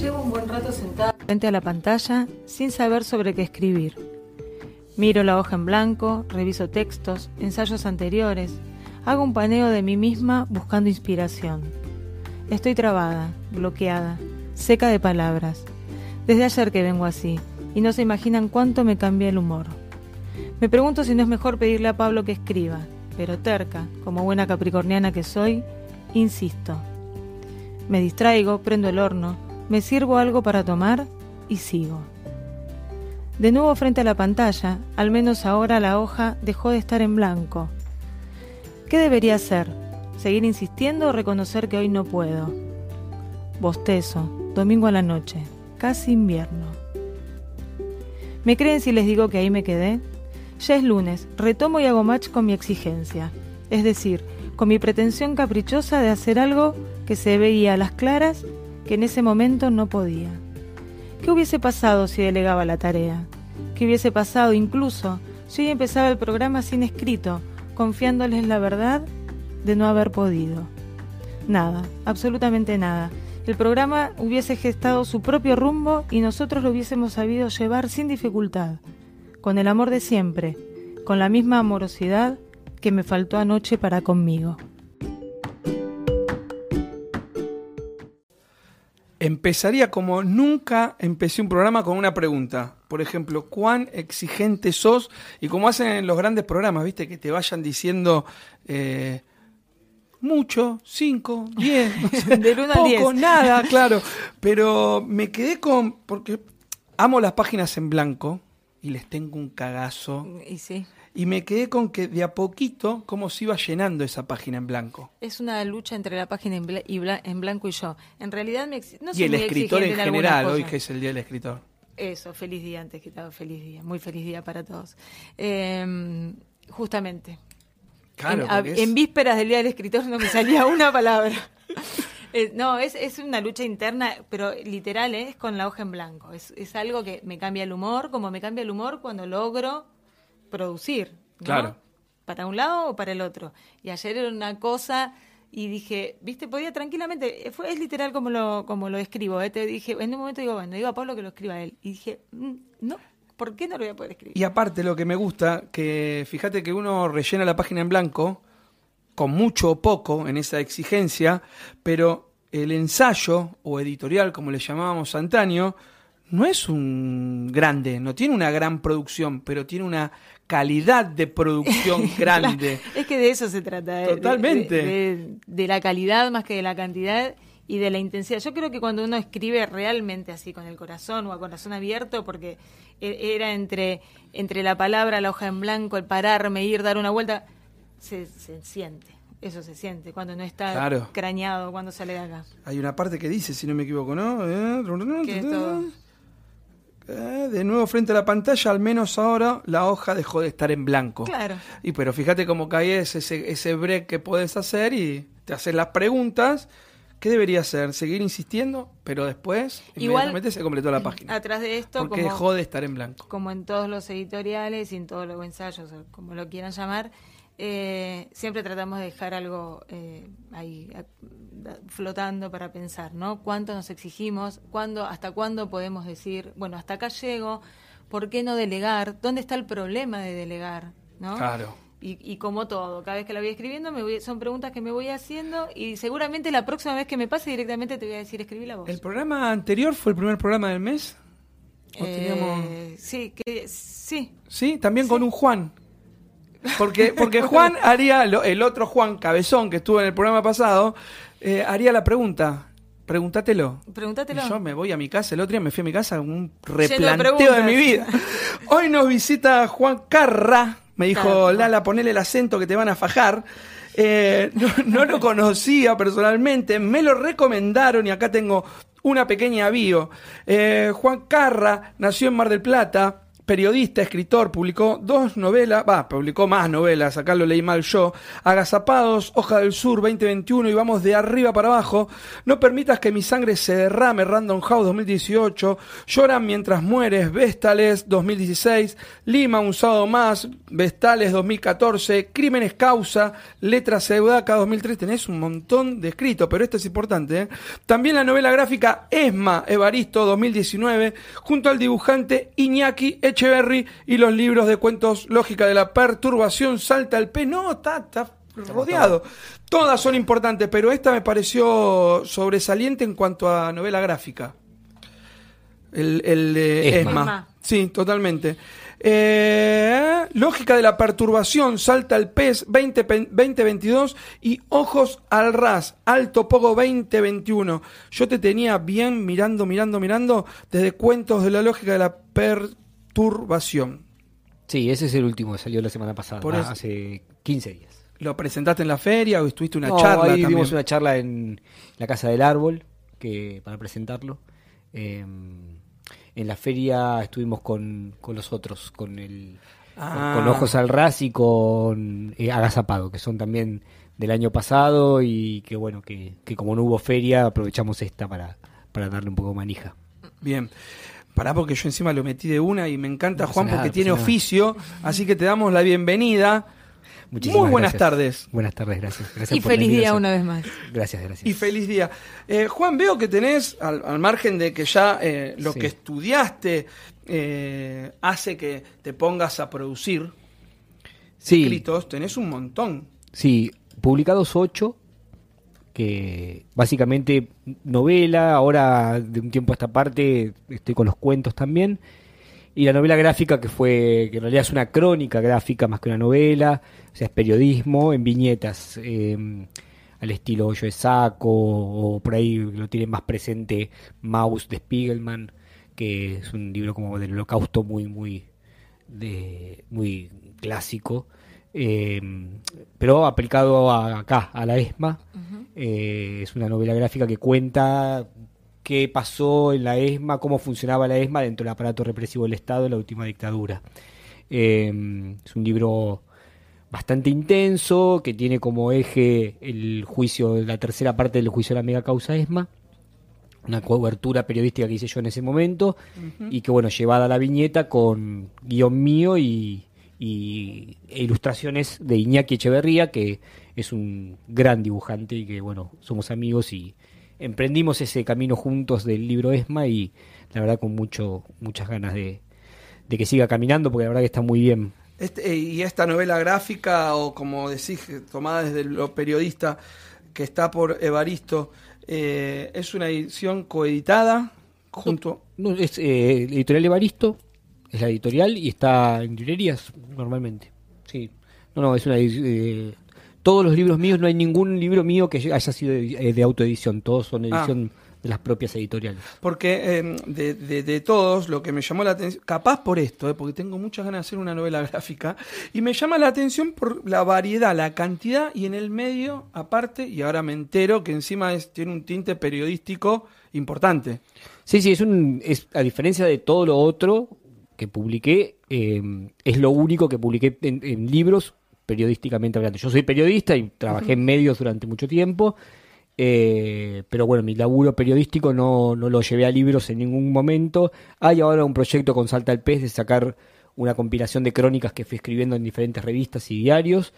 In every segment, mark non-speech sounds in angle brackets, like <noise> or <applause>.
Llevo un buen rato sentada frente a la pantalla sin saber sobre qué escribir. Miro la hoja en blanco, reviso textos, ensayos anteriores, hago un paneo de mí misma buscando inspiración. Estoy trabada, bloqueada, seca de palabras. Desde ayer que vengo así, y no se imaginan cuánto me cambia el humor. Me pregunto si no es mejor pedirle a Pablo que escriba, pero terca, como buena capricorniana que soy, insisto. Me distraigo, prendo el horno, me sirvo algo para tomar y sigo. De nuevo frente a la pantalla, al menos ahora la hoja dejó de estar en blanco. ¿Qué debería hacer? ¿Seguir insistiendo o reconocer que hoy no puedo? Bostezo, domingo a la noche, casi invierno. ¿Me creen si les digo que ahí me quedé? Ya es lunes, retomo y hago match con mi exigencia, es decir, con mi pretensión caprichosa de hacer algo que se veía a las claras que en ese momento no podía. ¿Qué hubiese pasado si delegaba la tarea? ¿Qué hubiese pasado incluso si hoy empezaba el programa sin escrito, confiándoles la verdad de no haber podido? Nada, absolutamente nada. El programa hubiese gestado su propio rumbo y nosotros lo hubiésemos sabido llevar sin dificultad, con el amor de siempre, con la misma amorosidad que me faltó anoche para conmigo. Empezaría como nunca empecé un programa con una pregunta. Por ejemplo, ¿cuán exigente sos? Y como hacen en los grandes programas, ¿viste? Que te vayan diciendo eh, mucho, cinco, diez, <laughs> uno poco, diez. nada, <laughs> claro. Pero me quedé con. Porque amo las páginas en blanco y les tengo un cagazo. Y sí, Y me quedé con que de a poquito, cómo se iba llenando esa página en blanco. es una lucha entre la página en, bla- y bla- en blanco y yo. En realidad me no y el muy escritor en general, hoy que es el Día del Escritor. Eso, feliz día antes que todo, feliz día, muy feliz día para todos. Eh, justamente. Claro, en, a- es- en vísperas del día del escritor no me salía una palabra. <laughs> Eh, no, es, es una lucha interna, pero literal, ¿eh? es con la hoja en blanco. Es, es algo que me cambia el humor, como me cambia el humor cuando logro producir. ¿no? Claro. Para un lado o para el otro. Y ayer era una cosa y dije, viste, podía tranquilamente, eh, fue, es literal como lo, como lo escribo. ¿eh? Te dije, en un momento digo, bueno, digo a Pablo que lo escriba él. Y dije, mm, no, ¿por qué no lo voy a poder escribir? Y aparte lo que me gusta, que fíjate que uno rellena la página en blanco, con mucho o poco en esa exigencia, pero el ensayo o editorial, como le llamábamos antaño, no es un grande, no tiene una gran producción, pero tiene una calidad de <laughs> producción grande. Es que de eso se trata. Totalmente. De, de- de la calidad más que de la cantidad y de la intensidad. Yo creo que cuando uno escribe realmente así, con el corazón o a corazón abierto, porque e- era entre, entre la palabra, la hoja en blanco, el pararme, ir, dar una vuelta, se, se siente. Eso se siente cuando no está Claro. crañado, cuando sale de acá. Hay una parte que dice, si no me equivoco, ¿no? Eh. Eh, De nuevo frente a la pantalla, al menos ahora la hoja dejó de estar en blanco. Claro. Y pero fíjate cómo cae ese, ese break que puedes hacer y te haces las preguntas. ¿Qué debería hacer? ¿Seguir insistiendo? Pero después, Igual- inmediatamente se completó la página. Atrás de esto, Porque como, dejó de estar en blanco. como en todos los editoriales y en todos los ensayos, como lo quieran llamar, eh, siempre tratamos de dejar algo eh, ahí a- flotando para pensar, ¿no? ¿Cuánto nos exigimos? ¿Cuándo, ¿Hasta cuándo podemos decir, bueno, hasta acá llego? ¿Por qué no delegar? ¿Dónde está el problema de delegar? ¿no? Claro. Y, y como todo, cada vez que la voy escribiendo, me voy- son preguntas que me voy haciendo y seguramente la próxima vez que me pase directamente te voy a decir, escribí la voz. ¿El programa anterior fue el primer programa del mes? ¿O teníamos- Eh, sí, que, sí, Sí, también con un Juan. Porque, porque Juan haría, lo- el otro Juan Cabezón que estuvo en el programa pasado, eh, haría la pregunta. Pregúntatelo. pregúntatelo. Y yo me voy a mi casa, el otro día me fui a mi casa con un replanteo de, mi vida. Hoy nos visita Juan Carra, me dijo, Carra. Lala, ponele el acento que te van a fajar. Eh, no, no lo conocía personalmente, me lo recomendaron y acá tengo una pequeña bio. Eh, Juan Carra nació en Mar del Plata, periodista, escritor, publicó dos novelas, va, publicó más novelas, acá lo leí mal yo, Agazapados, Hoja del Sur 2021 y vamos de arriba para abajo, No permitas que mi sangre se derrame, Random House 2018, Lloran mientras mueres, Vestales 2016, Lima, un sábado más, Vestales 2014, Crímenes Causa, Letras Seudaca 2003, tenés un montón de escritos, pero esto es importante. ¿eh? También la novela gráfica Esma, Evaristo 2019, junto al dibujante Iñaki Echeverry y los libros de cuentos Lógica de la Perturbación, Salta el P. No, está, está rodeado. Todas son importantes, pero esta me pareció sobresaliente en cuanto a novela gráfica. El, el de Esma. Esma. Sí, totalmente. Eh, lógica de la perturbación, salta el pez 20, 2022 y ojos al ras, alto poco 2021. Yo te tenía bien mirando, mirando, mirando desde cuentos de la lógica de la perturbación. Sí, ese es el último que salió la semana pasada, Por eso. hace 15 días. ¿Lo presentaste en la feria o estuviste una No, charla ahí también? una charla en la Casa del Árbol que para presentarlo. Eh, en la feria estuvimos con, con los otros, con el Ah. con Ojos al Ras y con eh, Agazapado, que son también del año pasado y que bueno, que, que como no hubo feria, aprovechamos esta para, para darle un poco de manija. Bien. Pará porque yo encima lo metí de una y me encanta No Juan nada, porque tiene nada. oficio, así que te damos la bienvenida. Muchísimas Muy buenas gracias. tardes. Buenas tardes, gracias. Gracias Y por feliz día una vez más. Gracias, gracias. Y feliz día. Eh, Juan, veo que tenés, al, al margen de que ya eh, lo Sí. que estudiaste eh, hace que te pongas a producir Sí, escritos, tenés un montón. Sí, publicados ocho, que básicamente novela, ahora de un tiempo a esta parte estoy con los cuentos también, y la novela gráfica que fue, que en realidad es una crónica gráfica más que una novela, o sea, es periodismo en viñetas, eh, al estilo Hoyo de Saco, o por ahí lo tiene más presente Maus de Spiegelman, que es un libro como del holocausto muy, muy, de, muy clásico, eh, pero aplicado a- acá, a la ESMA. Eh, es una novela gráfica que cuenta qué pasó en la ESMA, cómo funcionaba la ESMA dentro del aparato represivo del Estado en la última dictadura. Eh, es un libro bastante intenso, que tiene como eje el juicio, la tercera parte del juicio de la mega causa ESMA una cobertura periodística que hice yo en ese momento y que bueno llevada a la viñeta con guion mío y, y- ilustraciones de Iñaki Echeverría que es un gran dibujante y que bueno somos amigos y emprendimos ese camino juntos del libro Esma y la verdad con mucho muchas ganas de, de que siga caminando porque la verdad que está muy bien Este, eh, y esta novela gráfica, o como decís, tomada desde lo periodista, que está por Evaristo, eh, es una edición coeditada junto... No, es eh, editorial Evaristo, es la editorial y está en librerías normalmente. Sí. No, no, es una eh, todos los libros míos, no hay ningún libro mío que haya sido de, de autoedición, todos son Ah. edición de las propias editoriales. Porque eh, de, de- de todos, lo que me llamó la atención, capaz por esto, eh, porque tengo muchas ganas de hacer una novela <laughs> gráfica, y me llama la atención por la variedad, la cantidad, y en el medio, aparte, y ahora me entero que encima es, tiene un tinte periodístico importante. Sí, sí, es un es a diferencia de todo lo otro que publiqué, eh, es lo único que publiqué en, en libros periodísticamente hablando. Yo soy periodista y trabajé en medios durante mucho tiempo, eh, pero bueno, mi laburo periodístico no, no lo llevé a libros en ningún momento. Hay ahora un proyecto con Salta el Pez de sacar una compilación de crónicas que fui escribiendo en diferentes revistas y diarios,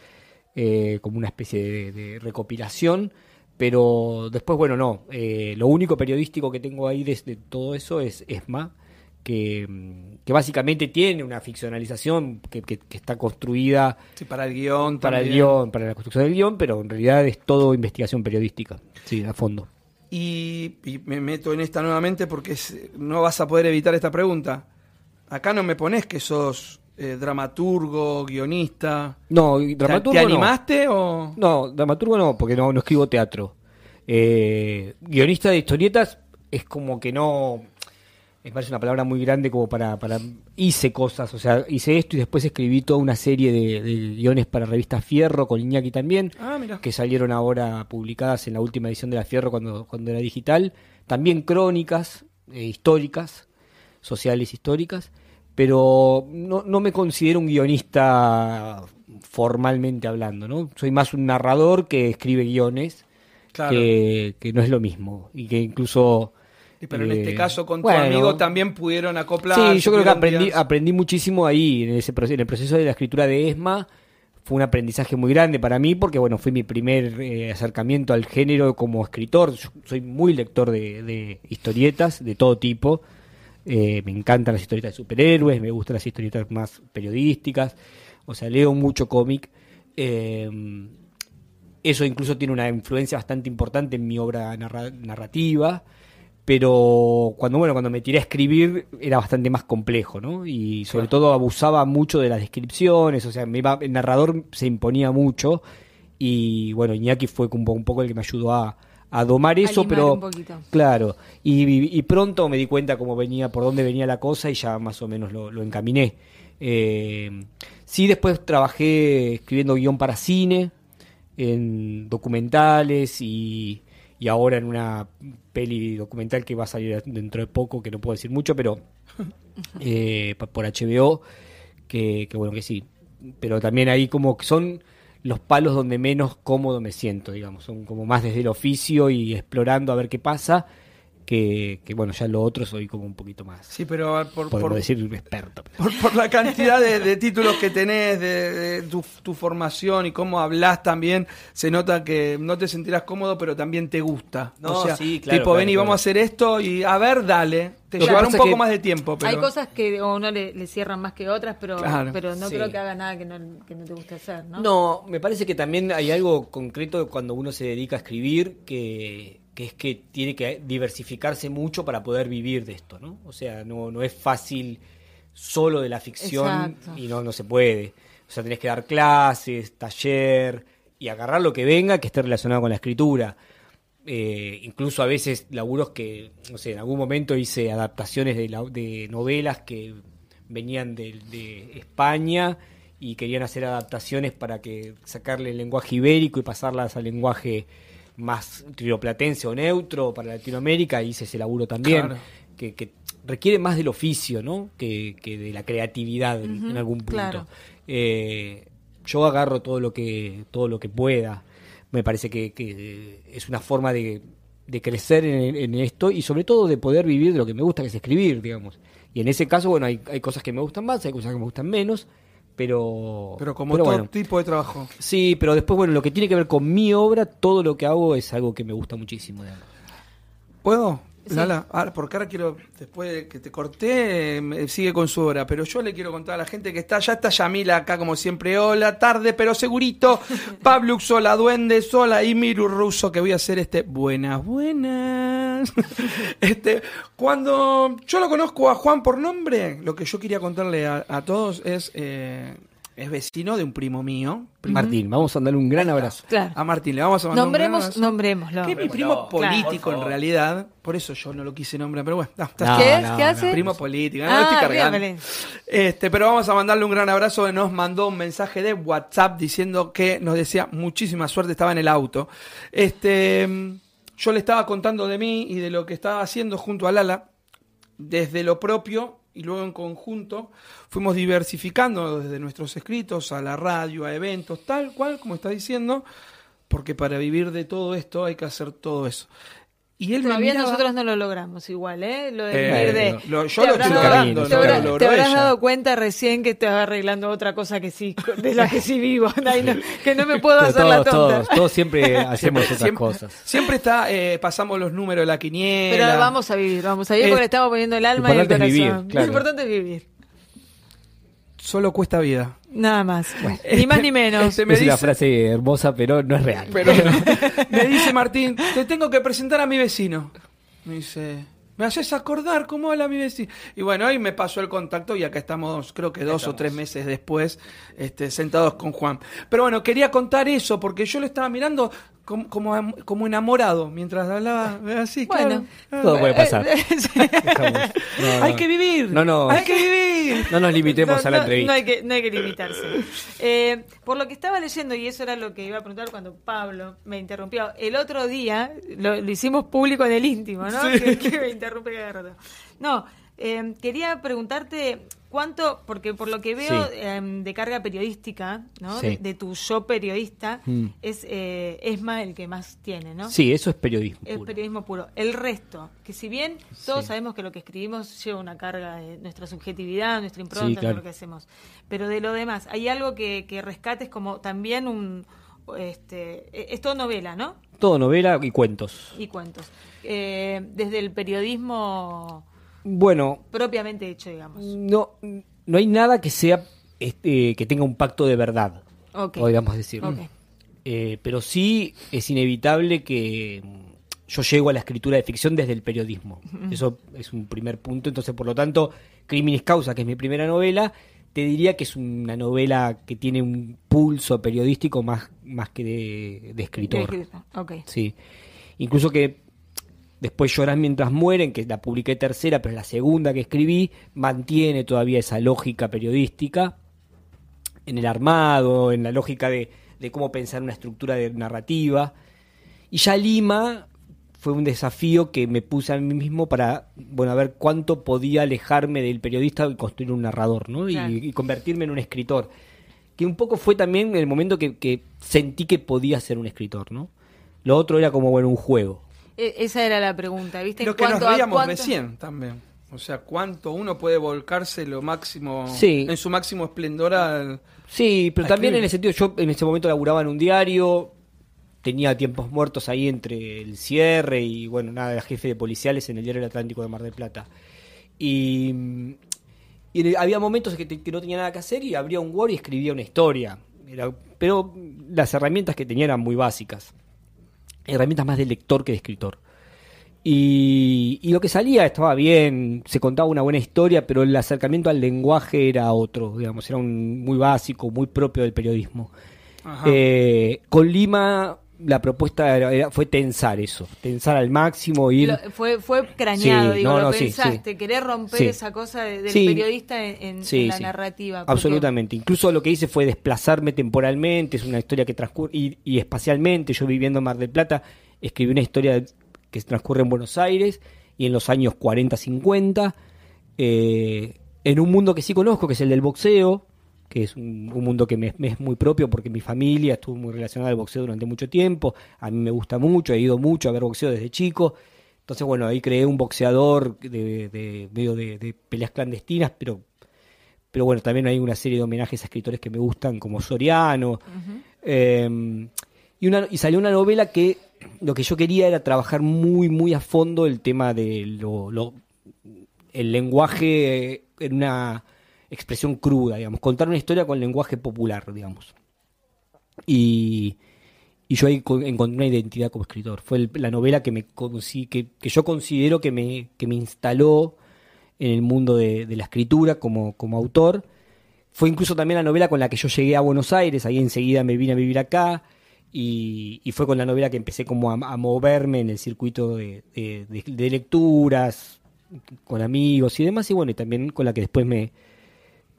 eh, como una especie de, de recopilación. Pero después, bueno, no. eh, lo único periodístico que tengo ahí desde todo eso es ESMA, que, que básicamente tiene una ficcionalización que, que- que está construida Sí, para el guion, para el guion, para la construcción del guion, pero en realidad es todo investigación periodística. Sí, a fondo. Y, y me meto en esta nuevamente porque es- no vas a poder evitar esta pregunta. Acá no me pones que sos eh, dramaturgo, guionista. No, y ¿Te- dramaturgo ¿Te no. animaste o...? No, dramaturgo no, porque no, no escribo teatro. Eh, guionista de historietas es como que no. Me parece una palabra muy grande como para, para. Hice cosas, o sea, hice esto y después escribí toda una serie de, de guiones para revista Fierro con Iñaki también, Ah, que salieron ahora publicadas en la última edición de la Fierro cuando, cuando era digital. También crónicas eh, históricas, sociales históricas. pero no, no me considero un guionista formalmente hablando, ¿no? Soy más un narrador que escribe guiones, Claro. que, que no es lo mismo, y que incluso... Pero en eh, este caso con bueno, tu amigo también pudieron acoplar. Sí, yo creo que aprendí, aprendí muchísimo ahí, en, ese, en el proceso de la escritura de ESMA. Fue un aprendizaje muy grande para mí porque, bueno, fue mi primer eh, acercamiento al género como escritor. Yo soy muy lector de, de historietas de todo tipo. Eh, me encantan las historietas de superhéroes, me gustan las historietas más periodísticas. O sea, leo mucho cómic. Eso incluso tiene una influencia bastante importante en mi obra narra- narrativa pero cuando bueno cuando me tiré a escribir era bastante más complejo no y sobre todo abusaba mucho de las descripciones o sea me iba- el narrador se imponía mucho y bueno Iñaki fue un po- un poco el que me ayudó a, a domar eso limar pero un poquito. claro y, y pronto me di cuenta cómo venía por dónde venía la cosa y ya más o menos lo, lo encaminé. Eh, sí después trabajé escribiendo guion para cine en documentales y, y ahora en una peli documental que va a salir dentro de poco, que no puedo decir mucho, pero <laughs> eh, por HBO, que, que bueno que sí. Pero también ahí como que son los palos donde menos cómodo me siento, digamos. Son como más desde el oficio y explorando a ver qué pasa, que, que bueno, ya lo otro soy como un poquito más, Sí, pero por, por, por, decir experto. pero- por, por la cantidad de, de títulos que tenés, de, de tu, tu formación y cómo hablas también, se nota que no te sentirás cómodo, pero también te gusta. No, o sea, sí, claro, tipo, claro, ven y claro. vamos a hacer esto y a ver, dale. Te llevará un poco que más de tiempo, pero... Hay cosas que a uno le, le cierran más que otras, pero, Claro. pero no Sí. creo que haga nada que no, que no te guste hacer, ¿no? No, me parece que también hay algo concreto cuando uno se dedica a escribir que, que es que tiene que diversificarse mucho para poder vivir de esto, ¿no? O sea, no, no es fácil solo de la ficción Exacto. y no, no se puede. O sea, tenés que dar clases, taller y agarrar lo que venga que esté relacionado con la escritura. Eh, incluso a veces laburos que, no sé, en algún momento hice adaptaciones de, la- de novelas que venían de, de España y querían hacer adaptaciones para que sacarle el lenguaje ibérico y pasarlas al lenguaje más rioplatense o neutro para Latinoamérica, hice ese laburo también, Claro. que, que requiere más del oficio, ¿no? Que, que de la creatividad en- en algún punto. claro. Eh, yo agarro todo lo que todo lo que pueda. Me parece que, que es una forma de, de crecer en, en esto y sobre todo de poder vivir de lo que me gusta, que es escribir, digamos. Y en ese caso, bueno, hay, hay cosas que me gustan más, hay cosas que me gustan menos, pero... Pero como todo bueno, tipo de trabajo. Sí, pero después, bueno, lo que tiene que ver con mi obra, todo lo que hago es algo que me gusta muchísimo. digamos. ¿Puedo? Lala, Ah, porque ahora quiero, después de que te corté, sigue con su obra, pero yo le quiero contar a la gente que está, ya está Yamila acá como siempre, hola, tarde, pero segurito, <laughs> Pablux, hola, Duendes, hola, y Miru Russo, que voy a hacer este, buenas, buenas. <laughs> este, cuando yo lo conozco a Juan por nombre, lo que yo quería contarle a, a todos es, eh, es vecino de un primo mío, primo- Martín, vamos a darle un gran abrazo. Claro. a Martín, le vamos a mandar un gran Nombremos, abrazo. nombrémoslo. Que es mi primo No, político claro, en realidad. Por eso yo no lo quise nombrar, pero bueno. no, está- No, ¿Qué es? no, ¿Qué hace? Primo político, no Ah, estoy cargando. bien, Este, pero vamos a mandarle un gran abrazo. Nos mandó un mensaje de WhatsApp diciendo que nos decía muchísima suerte, estaba en el auto. Este, yo le estaba contando de mí y de lo que estaba haciendo junto a Lala, desde lo propio y luego en conjunto fuimos diversificando desde nuestros escritos a la radio, a eventos, tal cual como está diciendo, porque para vivir de todo esto hay que hacer todo eso. Y él Todavía miraba- nosotros no lo logramos igual, ¿eh? Lo de Eh, de... lo- yo te lo habrás estoy dado- logrando, te no habrás- lo logró te habrás ella. dado cuenta recién que te vas arreglando otra cosa que sí, de la que sí vivo, <laughs> <laughs> no, que no me puedo Pero hacer la tonta. todos, todos siempre <laughs> hacemos otras siempre, cosas. Siempre está, eh, pasamos los números de la quiniela. Pero vamos a vivir, vamos a vivir Eh, porque le estamos poniendo el alma y el corazón. es vivir, claro. Lo importante es vivir. Solo cuesta vida. Nada más. Ni más ni menos. Este, me es una dice- frase hermosa, pero no es real. Pero <laughs> me dice Martín, te tengo que presentar a mi vecino. Me dice, me haces acordar cómo habla mi vecino. Y bueno, hoy me pasó el contacto y acá estamos, creo que dos o tres meses después, este, sentados con Juan. Pero bueno, quería contar eso porque yo lo estaba mirando como, como, am- como enamorado mientras hablaba así. Bueno. claro. Todo puede pasar. Sí. <laughs> Dejamos. No, no. Hay que vivir. No, no. Hay que vivir. No nos limitemos No, a la no, entrevista. No hay que, no hay que limitarse. Eh, por lo que estaba leyendo, y eso era lo que iba a preguntar cuando Pablo me interrumpió, el otro día lo, lo hicimos público en el íntimo, ¿no? Sí. Que, que me interrumpe cada rato. No, Eh, quería preguntarte cuánto, porque por lo que veo Sí. em, de carga periodística, ¿no? Sí. De, de tu yo periodista, Mm. es eh, Esma el que más tiene, ¿no? Sí, eso es periodismo. Es puro. periodismo puro. El resto, que si bien todos Sí. sabemos que lo que escribimos lleva una carga de nuestra subjetividad, nuestra impronta, Sí, de claro. lo que hacemos. Pero de lo demás, hay algo que, que rescates como también un... Este, eh, es todo novela, ¿no? Todo novela y cuentos. Y cuentos. Eh, desde el periodismo Bueno, propiamente hecho, digamos. no, no hay nada que sea este, que tenga un pacto de verdad, Ok. podríamos decir. Ok. Eh, pero sí es inevitable que mm, yo llego a la escritura de ficción desde el periodismo. Eso es un primer punto. Entonces, por lo tanto, Crímenes Causa, que es mi primera novela, te diría que es una novela que tiene un pulso periodístico más, más que de, de escritor. Ok. Sí. Incluso que después Llorás mientras mueren, que la publiqué tercera, pero es la segunda que escribí, mantiene todavía esa lógica periodística en el armado, en la lógica de, de cómo pensar una estructura de narrativa. Y ya Lima fue un desafío que me puse a mí mismo para, bueno, a ver cuánto podía alejarme del periodista y construir un narrador, ¿no? Y convertirme en un escritor. Que un poco fue también el momento que, que sentí que podía ser un escritor, ¿no? Lo otro era como, bueno, un juego. E- esa era la pregunta, ¿viste? Lo En que nos veíamos cuánto- recién también. O sea, cuánto uno puede volcarse lo máximo, Sí. en su máximo esplendor al... Sí, pero también escribir. en el sentido, yo en ese momento laburaba en un diario, tenía tiempos muertos ahí entre el cierre y, bueno, nada, era jefe de policiales en el diario El Atlántico de Mar del Plata. Y, y el- había momentos que, te- que no tenía nada que hacer y abría un Word y escribía una historia. Era- pero las herramientas que tenía eran muy básicas. Herramientas más de lector que de escritor. Y, y lo que salía estaba bien, se contaba una buena historia, pero el acercamiento al lenguaje era otro, digamos, era un, muy básico, muy propio del periodismo. Eh, con Lima la propuesta era- era- fue tensar eso, tensar al máximo, ir... Lo- fue, fue craneado, Sí, digo, no, lo no, pensaste, sí. querer romper Sí. esa cosa de- del periodista en, la narrativa. porque- Absolutamente. Incluso lo que hice fue desplazarme temporalmente, es una historia que transcurre, y, y espacialmente, yo viviendo en Mar del Plata, escribí una historia que transcurre en Buenos Aires y en los años 40-50, eh, en un mundo que sí conozco, que es el del boxeo, que es un, un mundo que me, me es muy propio porque mi familia estuvo muy relacionada al boxeo durante mucho tiempo, a mí me gusta mucho, he ido mucho a ver boxeo desde chico, entonces bueno, ahí creé un boxeador de, de- medio de, de peleas clandestinas, pero pero bueno, también hay una serie de homenajes a escritores que me gustan, como Soriano. Eh, y, una, y salió una novela que lo que yo quería era trabajar muy, muy a fondo el tema de lo, lo- el lenguaje en una expresión cruda, digamos, contar una historia con lenguaje popular, digamos. Y, y yo ahí co- encontré una identidad como escritor. Fue la novela que, me, que, que yo considero que me, que me instaló en el mundo de, la escritura como, como autor. Fue incluso también la novela con la que yo llegué a Buenos Aires, ahí enseguida me vine a vivir acá y, y fue con la novela que empecé como a, moverme en el circuito de- de lecturas, con amigos y demás, y bueno, y también con la que después me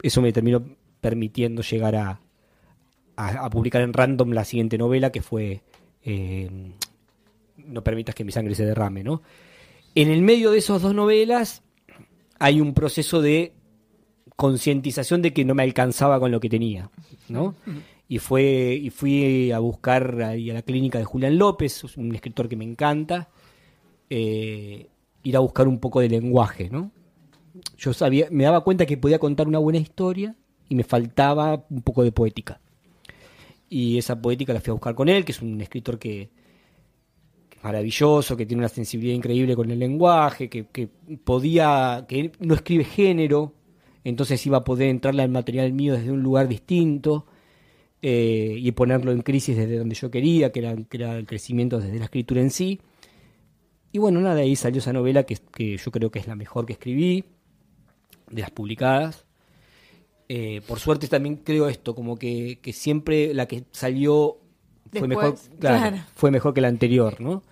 eso me terminó permitiendo llegar a, a, a publicar en random la siguiente novela que fue eh, No permitas que mi sangre se derrame, ¿no? En el medio de esas dos novelas hay un proceso de concientización de que no me alcanzaba con lo que tenía, ¿no? Y fue y fui a buscar ahí a la clínica de Julián López, un escritor que me encanta, eh, ir a buscar un poco de lenguaje, ¿no? Yo sabía, me daba cuenta que podía contar una buena historia y me faltaba un poco de poética. Y esa poética la fui a buscar con él, que es un escritor que, es maravilloso, que tiene una sensibilidad increíble con el lenguaje, que, podía, que no escribe género, entonces iba a poder entrarle al material mío desde un lugar distinto eh, y ponerlo en crisis desde donde yo quería, que era, que era el crecimiento desde la escritura en sí. Y bueno, nada, ahí salió esa novela que, que yo creo que es la mejor que escribí, de las publicadas. Eh, por suerte también creo esto, como que, que siempre la que salió fue mejor, claro, claro. fue mejor que la anterior, ¿no?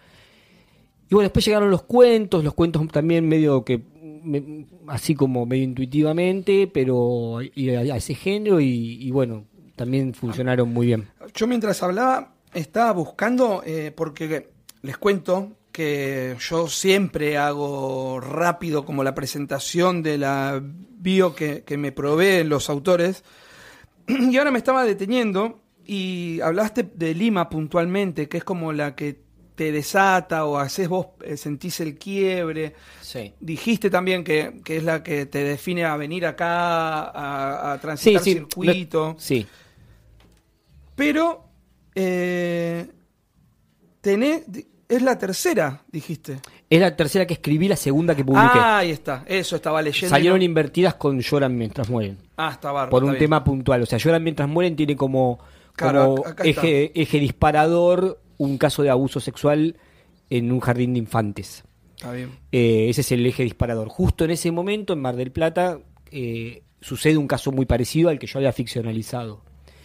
Y bueno, después llegaron los cuentos, los cuentos también medio que, me- así como medio intuitivamente, pero y a, a ese género y, y bueno, también funcionaron muy bien. Yo mientras hablaba estaba buscando, eh, porque les cuento que yo siempre hago rápido como la presentación de la bio que, que me proveen los autores. Y ahora me estaba deteniendo y hablaste de Lima puntualmente, que es como la que te desata o haces vos, eh, sentís el quiebre. Sí. Dijiste también que, que es la que te define a venir acá, a, a transitar Sí, sí, circuito. Sí. Pero eh, tenés, es la tercera, dijiste. Es la tercera que escribí, la segunda que publiqué. Ah, ahí está, eso estaba leyendo. Salieron invertidas con Lloran mientras mueren. Ah, está bárbaro, por un bien. tema puntual. O sea, Lloran mientras mueren tiene como, Claro, eje, eje disparador un caso de abuso sexual en un jardín de infantes. Está bien. Eh, ese es el eje disparador. Justo en ese momento, en Mar del Plata, eh, sucede un caso muy parecido al que yo había ficcionalizado.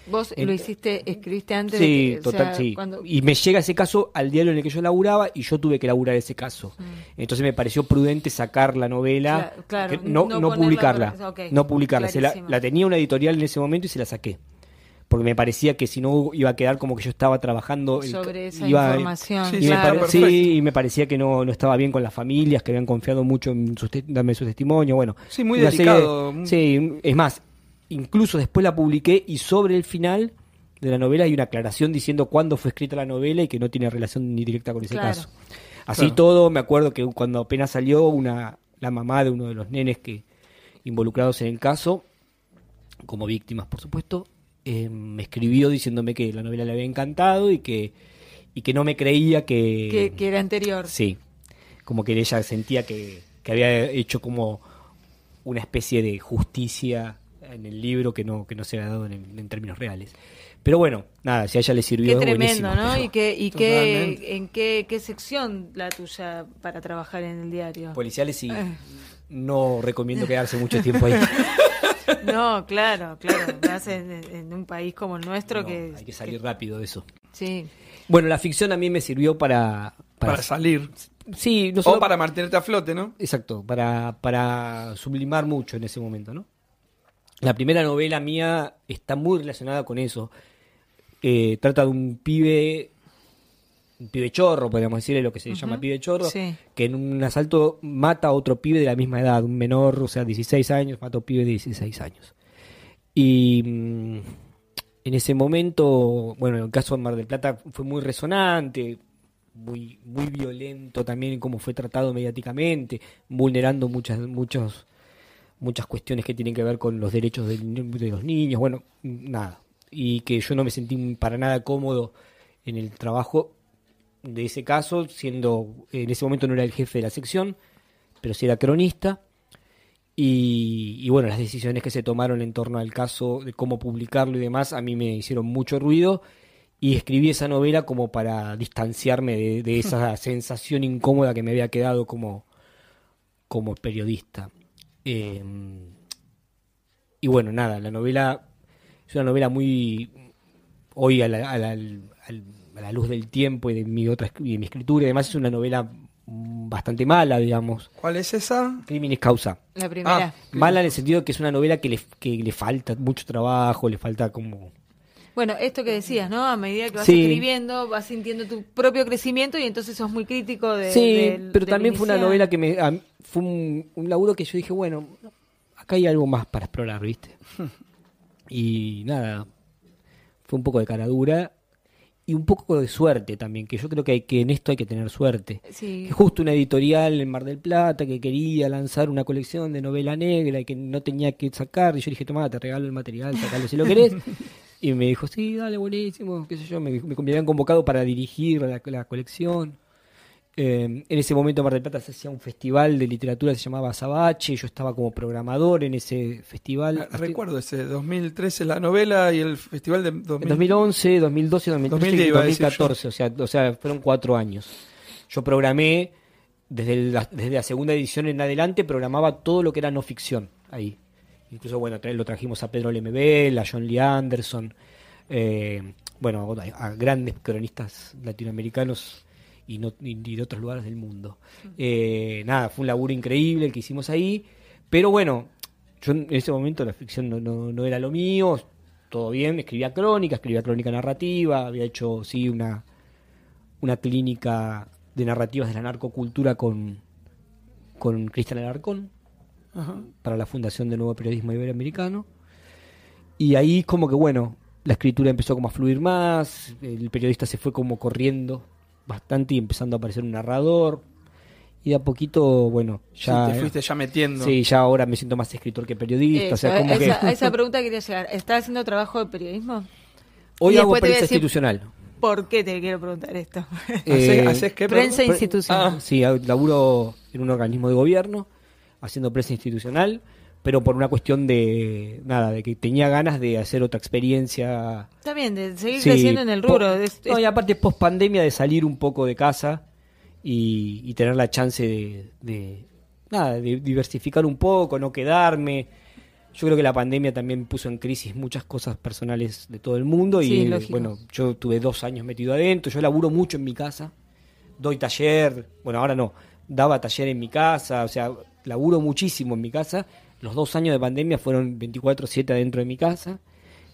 Vos En- lo hiciste, escribiste antes Sí, de que, o total, sea, sí. cuando- Y me llega ese caso al diario en el que yo laburaba y yo tuve que laburar ese caso. Mm. Entonces me pareció prudente sacar la novela, Cla- claro, que no, no publicarla. por- no publicarla. Se la, tenía una editorial en ese momento y se la saqué. Porque me parecía que si no iba a quedar como que yo estaba trabajando el- sobre esa iba- información. Sí, y me claro. pare- perfecto. sí, y me parecía que no, no estaba bien con las familias, que habían confiado mucho en sus te- darme su testimonio. Bueno, Sí, muy serie delicado. de- sí, es más, incluso después la publiqué y sobre el final de la novela hay una aclaración diciendo cuándo fue escrita la novela y que no tiene relación ni directa con ese Claro. caso. Así Claro. todo, me acuerdo que cuando apenas salió una la mamá de uno de los nenes que involucrados en el caso, como víctimas, por supuesto, eh, me escribió diciéndome que la novela le había encantado y que y que no me creía que que, que era anterior. Sí, como que ella sentía que, que había hecho como una especie de justicia en el libro que no, que no se había dado en, en términos reales. Pero bueno, nada, si a ella le sirvió. Qué tremendo, buenísimo, ¿no? pero Y qué, y qué, en qué, qué sección la tuya para trabajar en el diario. Policiales sí. Eh. No recomiendo quedarse mucho tiempo ahí. <laughs> No, claro, claro. Más en, en un país como el nuestro No, que hay que salir rápido de eso. sí. Bueno, la ficción a mí me sirvió para. Para, salir. sí, no solo O para mantenerte a flote, ¿no? Exacto, para, para sublimar mucho en ese momento, ¿no? La primera novela mía está muy relacionada con eso. Eh, trata de un pibe, un pibe chorro, podríamos decirle lo que se llama pibe chorro, Sí. que en un asalto mata a otro pibe de la misma edad, un menor, o sea, 16 años, mata a un pibe de 16 años. Y mm, en ese momento, bueno, el caso de Mar del Plata fue muy resonante, muy, muy violento también en cómo fue tratado mediáticamente, vulnerando muchas, muchos, muchas cuestiones que tienen que ver con los derechos ni- de los niños, bueno, nada. Y que yo no me sentí para nada cómodo en el trabajo de ese caso, siendo, en ese momento no era el jefe de la sección, pero sí era cronista. Y, y bueno, las decisiones que se tomaron en torno al caso, de cómo publicarlo y demás, a mí me hicieron mucho ruido. Y escribí esa novela como para distanciarme de, de esa <laughs> sensación incómoda que me había quedado como, como periodista. Eh, y bueno, nada, la novela es una novela muy. Hoy a la, a la- al- a la luz del tiempo y de mi, otra, y de mi escritura y demás, es una novela bastante mala, digamos. ¿Cuál es esa? Crímenes causa. La primera. Ah. Mala en el sentido que es una novela que le, que le falta mucho trabajo, le falta como... Bueno, esto que decías, ¿no? A medida que vas Sí. escribiendo, vas sintiendo tu propio crecimiento y entonces sos muy crítico de. sí, del- pero del también fue una novela que me... a- fue un, un laburo que yo dije, bueno, acá hay algo más para explorar, ¿viste? <laughs> y nada, fue un poco de cara dura y un poco de suerte también, que yo creo que, hay, que en esto hay que tener suerte. Sí. Que justo una editorial en Mar del Plata que quería lanzar una colección de novela negra y que no tenía que sacar. Y yo dije, toma, te regalo el material, sacalo si lo querés. <laughs> y me dijo, sí, dale, buenísimo, qué sé yo. Me, me, me habían convocado para dirigir la, la colección. Eh, en ese momento en Mar del Plata se hacía un festival de literatura que se llamaba Sabache. Yo estaba como programador en ese festival. Ah, Recuerdo ese, 2013 la novela y el festival de 2000. En 2011, 2012, 2013 2010 y iba a decir 2014, o sea, o sea, fueron cuatro años. Yo programé, desde la, desde la segunda edición en adelante, programaba todo lo que era no ficción ahí. Incluso, bueno, lo trajimos a Pedro Lemebel, a John Lee Anderson, eh, bueno, a, a grandes cronistas latinoamericanos y, no, y de otros lugares del mundo. Eh, nada, fue un laburo increíble el que hicimos ahí, pero bueno, yo en ese momento la ficción no, no, no era lo mío, todo bien, escribía crónica, escribía crónica narrativa, había hecho, sí, una, una clínica de narrativas de la narcocultura con, con Cristian Alarcón Ajá. para la Fundación de Nuevo Periodismo Iberoamericano. Y ahí como que bueno, la escritura empezó como a fluir más, el periodista se fue como corriendo bastante y empezando a aparecer un narrador. Y de a poquito, bueno, ya... Sí, te fuiste ya metiendo. Sí, ya ahora me siento más escritor que periodista. o sea, Eso, como a, que esa, a esa pregunta quería llegar. ¿Estás haciendo trabajo de periodismo? hoy y hago prensa decir- institucional. ¿Por qué te quiero preguntar esto? <laughs> ¿Haces, Eh, haces qué? prensa institucional. Ah, Sí, laburo en un organismo de gobierno, haciendo prensa institucional, pero por una cuestión de nada, de que tenía ganas de hacer otra experiencia. Está bien, de seguir Sí, creciendo en el rubro. Es- no, y aparte post pandemia de salir un poco de casa y, y tener la chance de, de, nada, de diversificar un poco, no quedarme. Yo creo que la pandemia también puso en crisis muchas cosas personales de todo el mundo y Sí, lógico. bueno, yo tuve dos años metido adentro, yo laburo mucho en mi casa, doy taller, bueno, ahora no, daba taller en mi casa, o sea, laburo muchísimo en mi casa. Los dos años de pandemia fueron 24/7 adentro de mi casa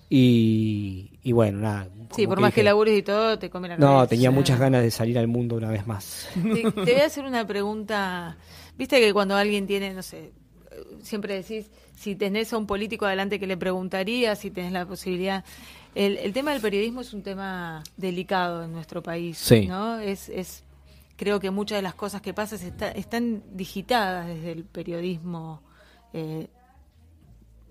y, y bueno, nada. sí, por más dije, que labures y todo, te come la No, cabeza. tenía muchas ganas de salir al mundo una vez más. Te, <laughs> te voy a hacer una pregunta. Viste que cuando alguien tiene, no sé, siempre decís, si tenés a un político adelante que le preguntaría, si tenés la posibilidad. El, el tema del periodismo es un tema delicado en nuestro país, Sí. ¿no? Es, es, creo que muchas de las cosas que pasan está- están digitadas desde el periodismo. eh,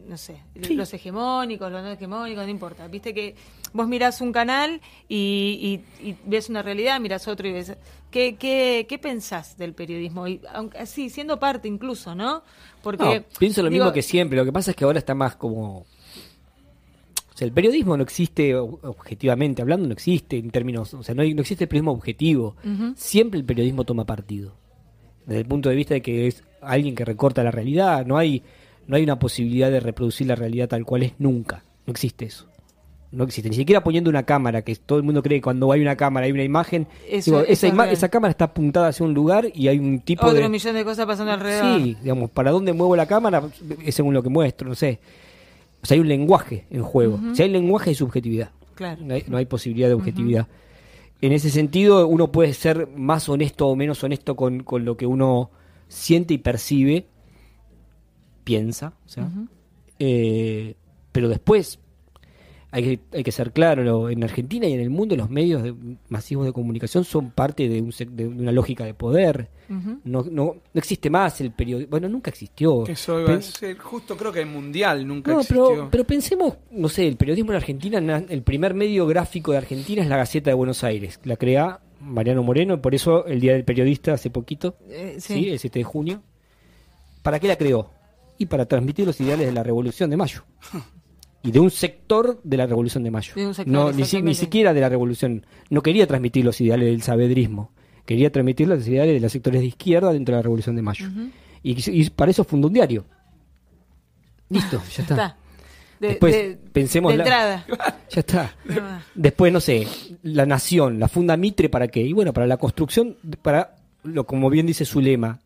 no sé, los hegemónicos, los no hegemónicos, no importa. Viste que vos mirás un canal y, y- y ves una realidad, mirás otro y ves... ¿Qué, qué, qué pensás del periodismo? Y, aunque así, siendo parte incluso, ¿no? Porque... No, pienso lo digo, mismo que siempre. Lo que pasa es que ahora está más como. O sea, el periodismo no existe ob- objetivamente hablando, no existe en términos. O sea, no, no existe el periodismo objetivo. Siempre el periodismo toma partido. Desde el punto de vista de que es alguien que recorta la realidad. No hay, no hay una posibilidad de reproducir la realidad tal cual es nunca. No existe eso. No existe. Ni siquiera poniendo una cámara, que todo el mundo cree que cuando hay una cámara hay una imagen. Eso- Digo, eso esa, ima- esa cámara está apuntada hacia un lugar y hay un tipo Otro de. millón de cosas pasando alrededor. Sí, digamos, para dónde muevo la cámara es según lo que muestro, no sé. O sea, hay un lenguaje en juego. Si hay lenguaje, hay subjetividad. Claro. No hay, no hay posibilidad de objetividad. En ese sentido, uno puede ser más honesto o menos honesto con, con lo que uno siente y percibe, piensa, o sea. Eh, pero después, hay que, hay que ser claro, lo- en Argentina y en el mundo los medios de- masivos de comunicación son parte de, un de una lógica de poder. No, no, no existe más el periodismo. Bueno, nunca existió. que eso iba a Pe- ser, justo creo que el mundial nunca no, existió. pero, pero pensemos, no sé, el periodismo en Argentina, na- el primer medio gráfico de Argentina es la Gaceta de Buenos Aires. La crea Mariano Moreno, y por eso el Día del Periodista hace poquito, Eh, ¿sí? sí. el 7 de junio. ¿Para qué la creó? Y para transmitir los ideales de la Revolución de Mayo. <laughs> Y de un sector de la Revolución de Mayo. De un sector, no, ni, si- ni siquiera de la Revolución. No quería transmitir los ideales del sabedrismo. Quería transmitir los ideales de los sectores de izquierda dentro de la Revolución de Mayo. y, y para eso fundó un diario. Listo, ya está. Está. De, Después, de- pensemos de la- entrada. <laughs> Ya está. Después, no sé, la nación, la funda Mitre, ¿para qué? Y bueno, para la construcción, para, lo como bien dice su lema,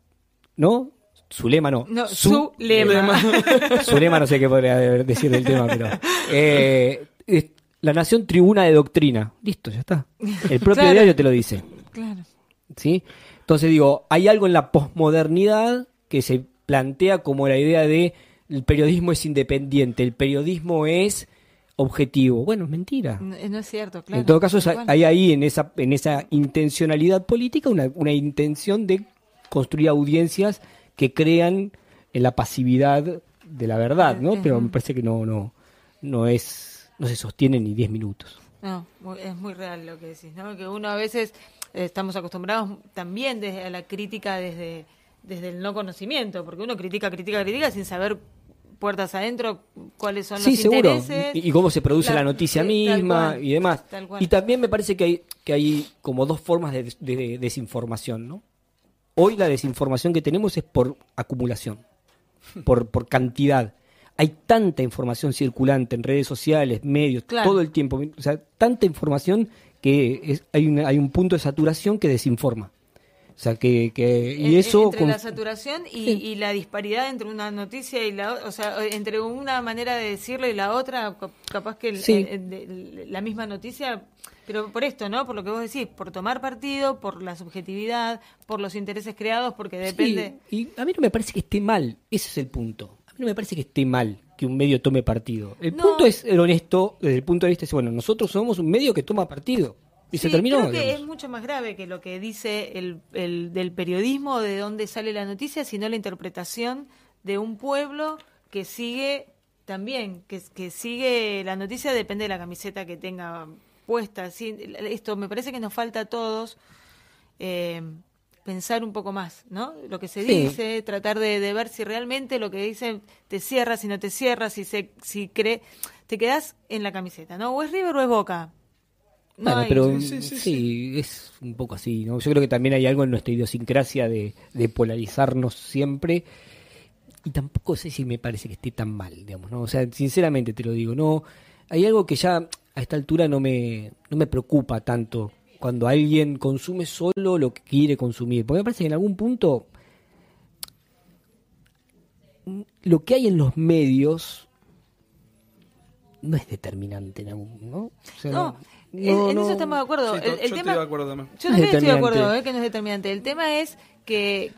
¿no? Su lema no. No, su lema. Su lema no sé qué podría decir del tema, pero... eh, es la nación tribuna de doctrina. Listo, ya está. El propio Claro. diario te lo dice. Claro. ¿sí? Entonces digo, hay algo en la posmodernidad que se plantea como la idea de el periodismo es independiente, el periodismo es objetivo. Bueno, es mentira. No, no es cierto, claro. en todo caso, hay ahí en esa, en esa intencionalidad política una, una intención de construir audiencias que crean en la pasividad de la verdad, ¿no? Pero me parece que no, no, no es, no se sostiene ni 10 minutos. No, es muy real lo que decís, ¿no? Que uno a veces eh, estamos acostumbrados también desde a la crítica desde, desde el no conocimiento, porque uno critica, critica, critica sin saber puertas adentro cuáles son Sí, los seguro. intereses. Y, y cómo se produce la, La- noticia misma cual, y demás. Y también me parece que hay, que hay como dos formas de, des- de desinformación, ¿no? Hoy la desinformación que tenemos es por acumulación, por, por cantidad. Hay tanta información circulante en redes sociales, medios, Claro. todo el tiempo. O sea, tanta información que es- hay, una- hay un punto de saturación que desinforma. O sea, que, que y En- eso... entre con- la saturación y, y la disparidad entre una noticia y la otra, o sea, entre una manera de decirlo y la otra, capaz que el- Sí. el- la misma noticia, pero por esto, ¿no? Por lo que vos decís, por tomar partido, por la subjetividad, por los intereses creados, porque depende. Sí, y a mí no me parece que esté mal, ese es el punto. A mí no me parece que esté mal que un medio tome partido. El No. punto es el honesto desde el punto de vista de, bueno, nosotros somos un medio que toma partido. Y se terminó. Creo que digamos. es mucho más grave que lo que dice el, el del periodismo, de dónde sale la noticia, sino la interpretación de un pueblo que sigue también, que, que sigue la noticia depende de la camiseta que tenga puesta. Sí, esto me parece que nos falta a todos eh, pensar un poco más, ¿no? Lo que se Sí. dice, tratar de, de ver si realmente lo que dice te cierra, si no te cierra, si se, si cree, te quedas en la camiseta, ¿no? O es River o es Boca. Bueno, pero Sí, sí, es un poco así, ¿no? Yo creo que también hay algo en nuestra idiosincrasia de, de polarizarnos siempre. Y tampoco sé si me parece que esté tan mal, digamos, ¿no? O sea, sinceramente te lo digo, no. Hay algo que ya a esta altura no me, no me preocupa tanto cuando alguien consume solo lo que quiere consumir. Porque me parece que en algún punto mm, lo que hay en los medios no es determinante, ¿no? ¿no? O sea, No, en, no, en no. eso estamos de acuerdo. Sí, el, yo tema, estoy de acuerdo también. Yo es también estoy de acuerdo eh, que no es determinante. El tema es que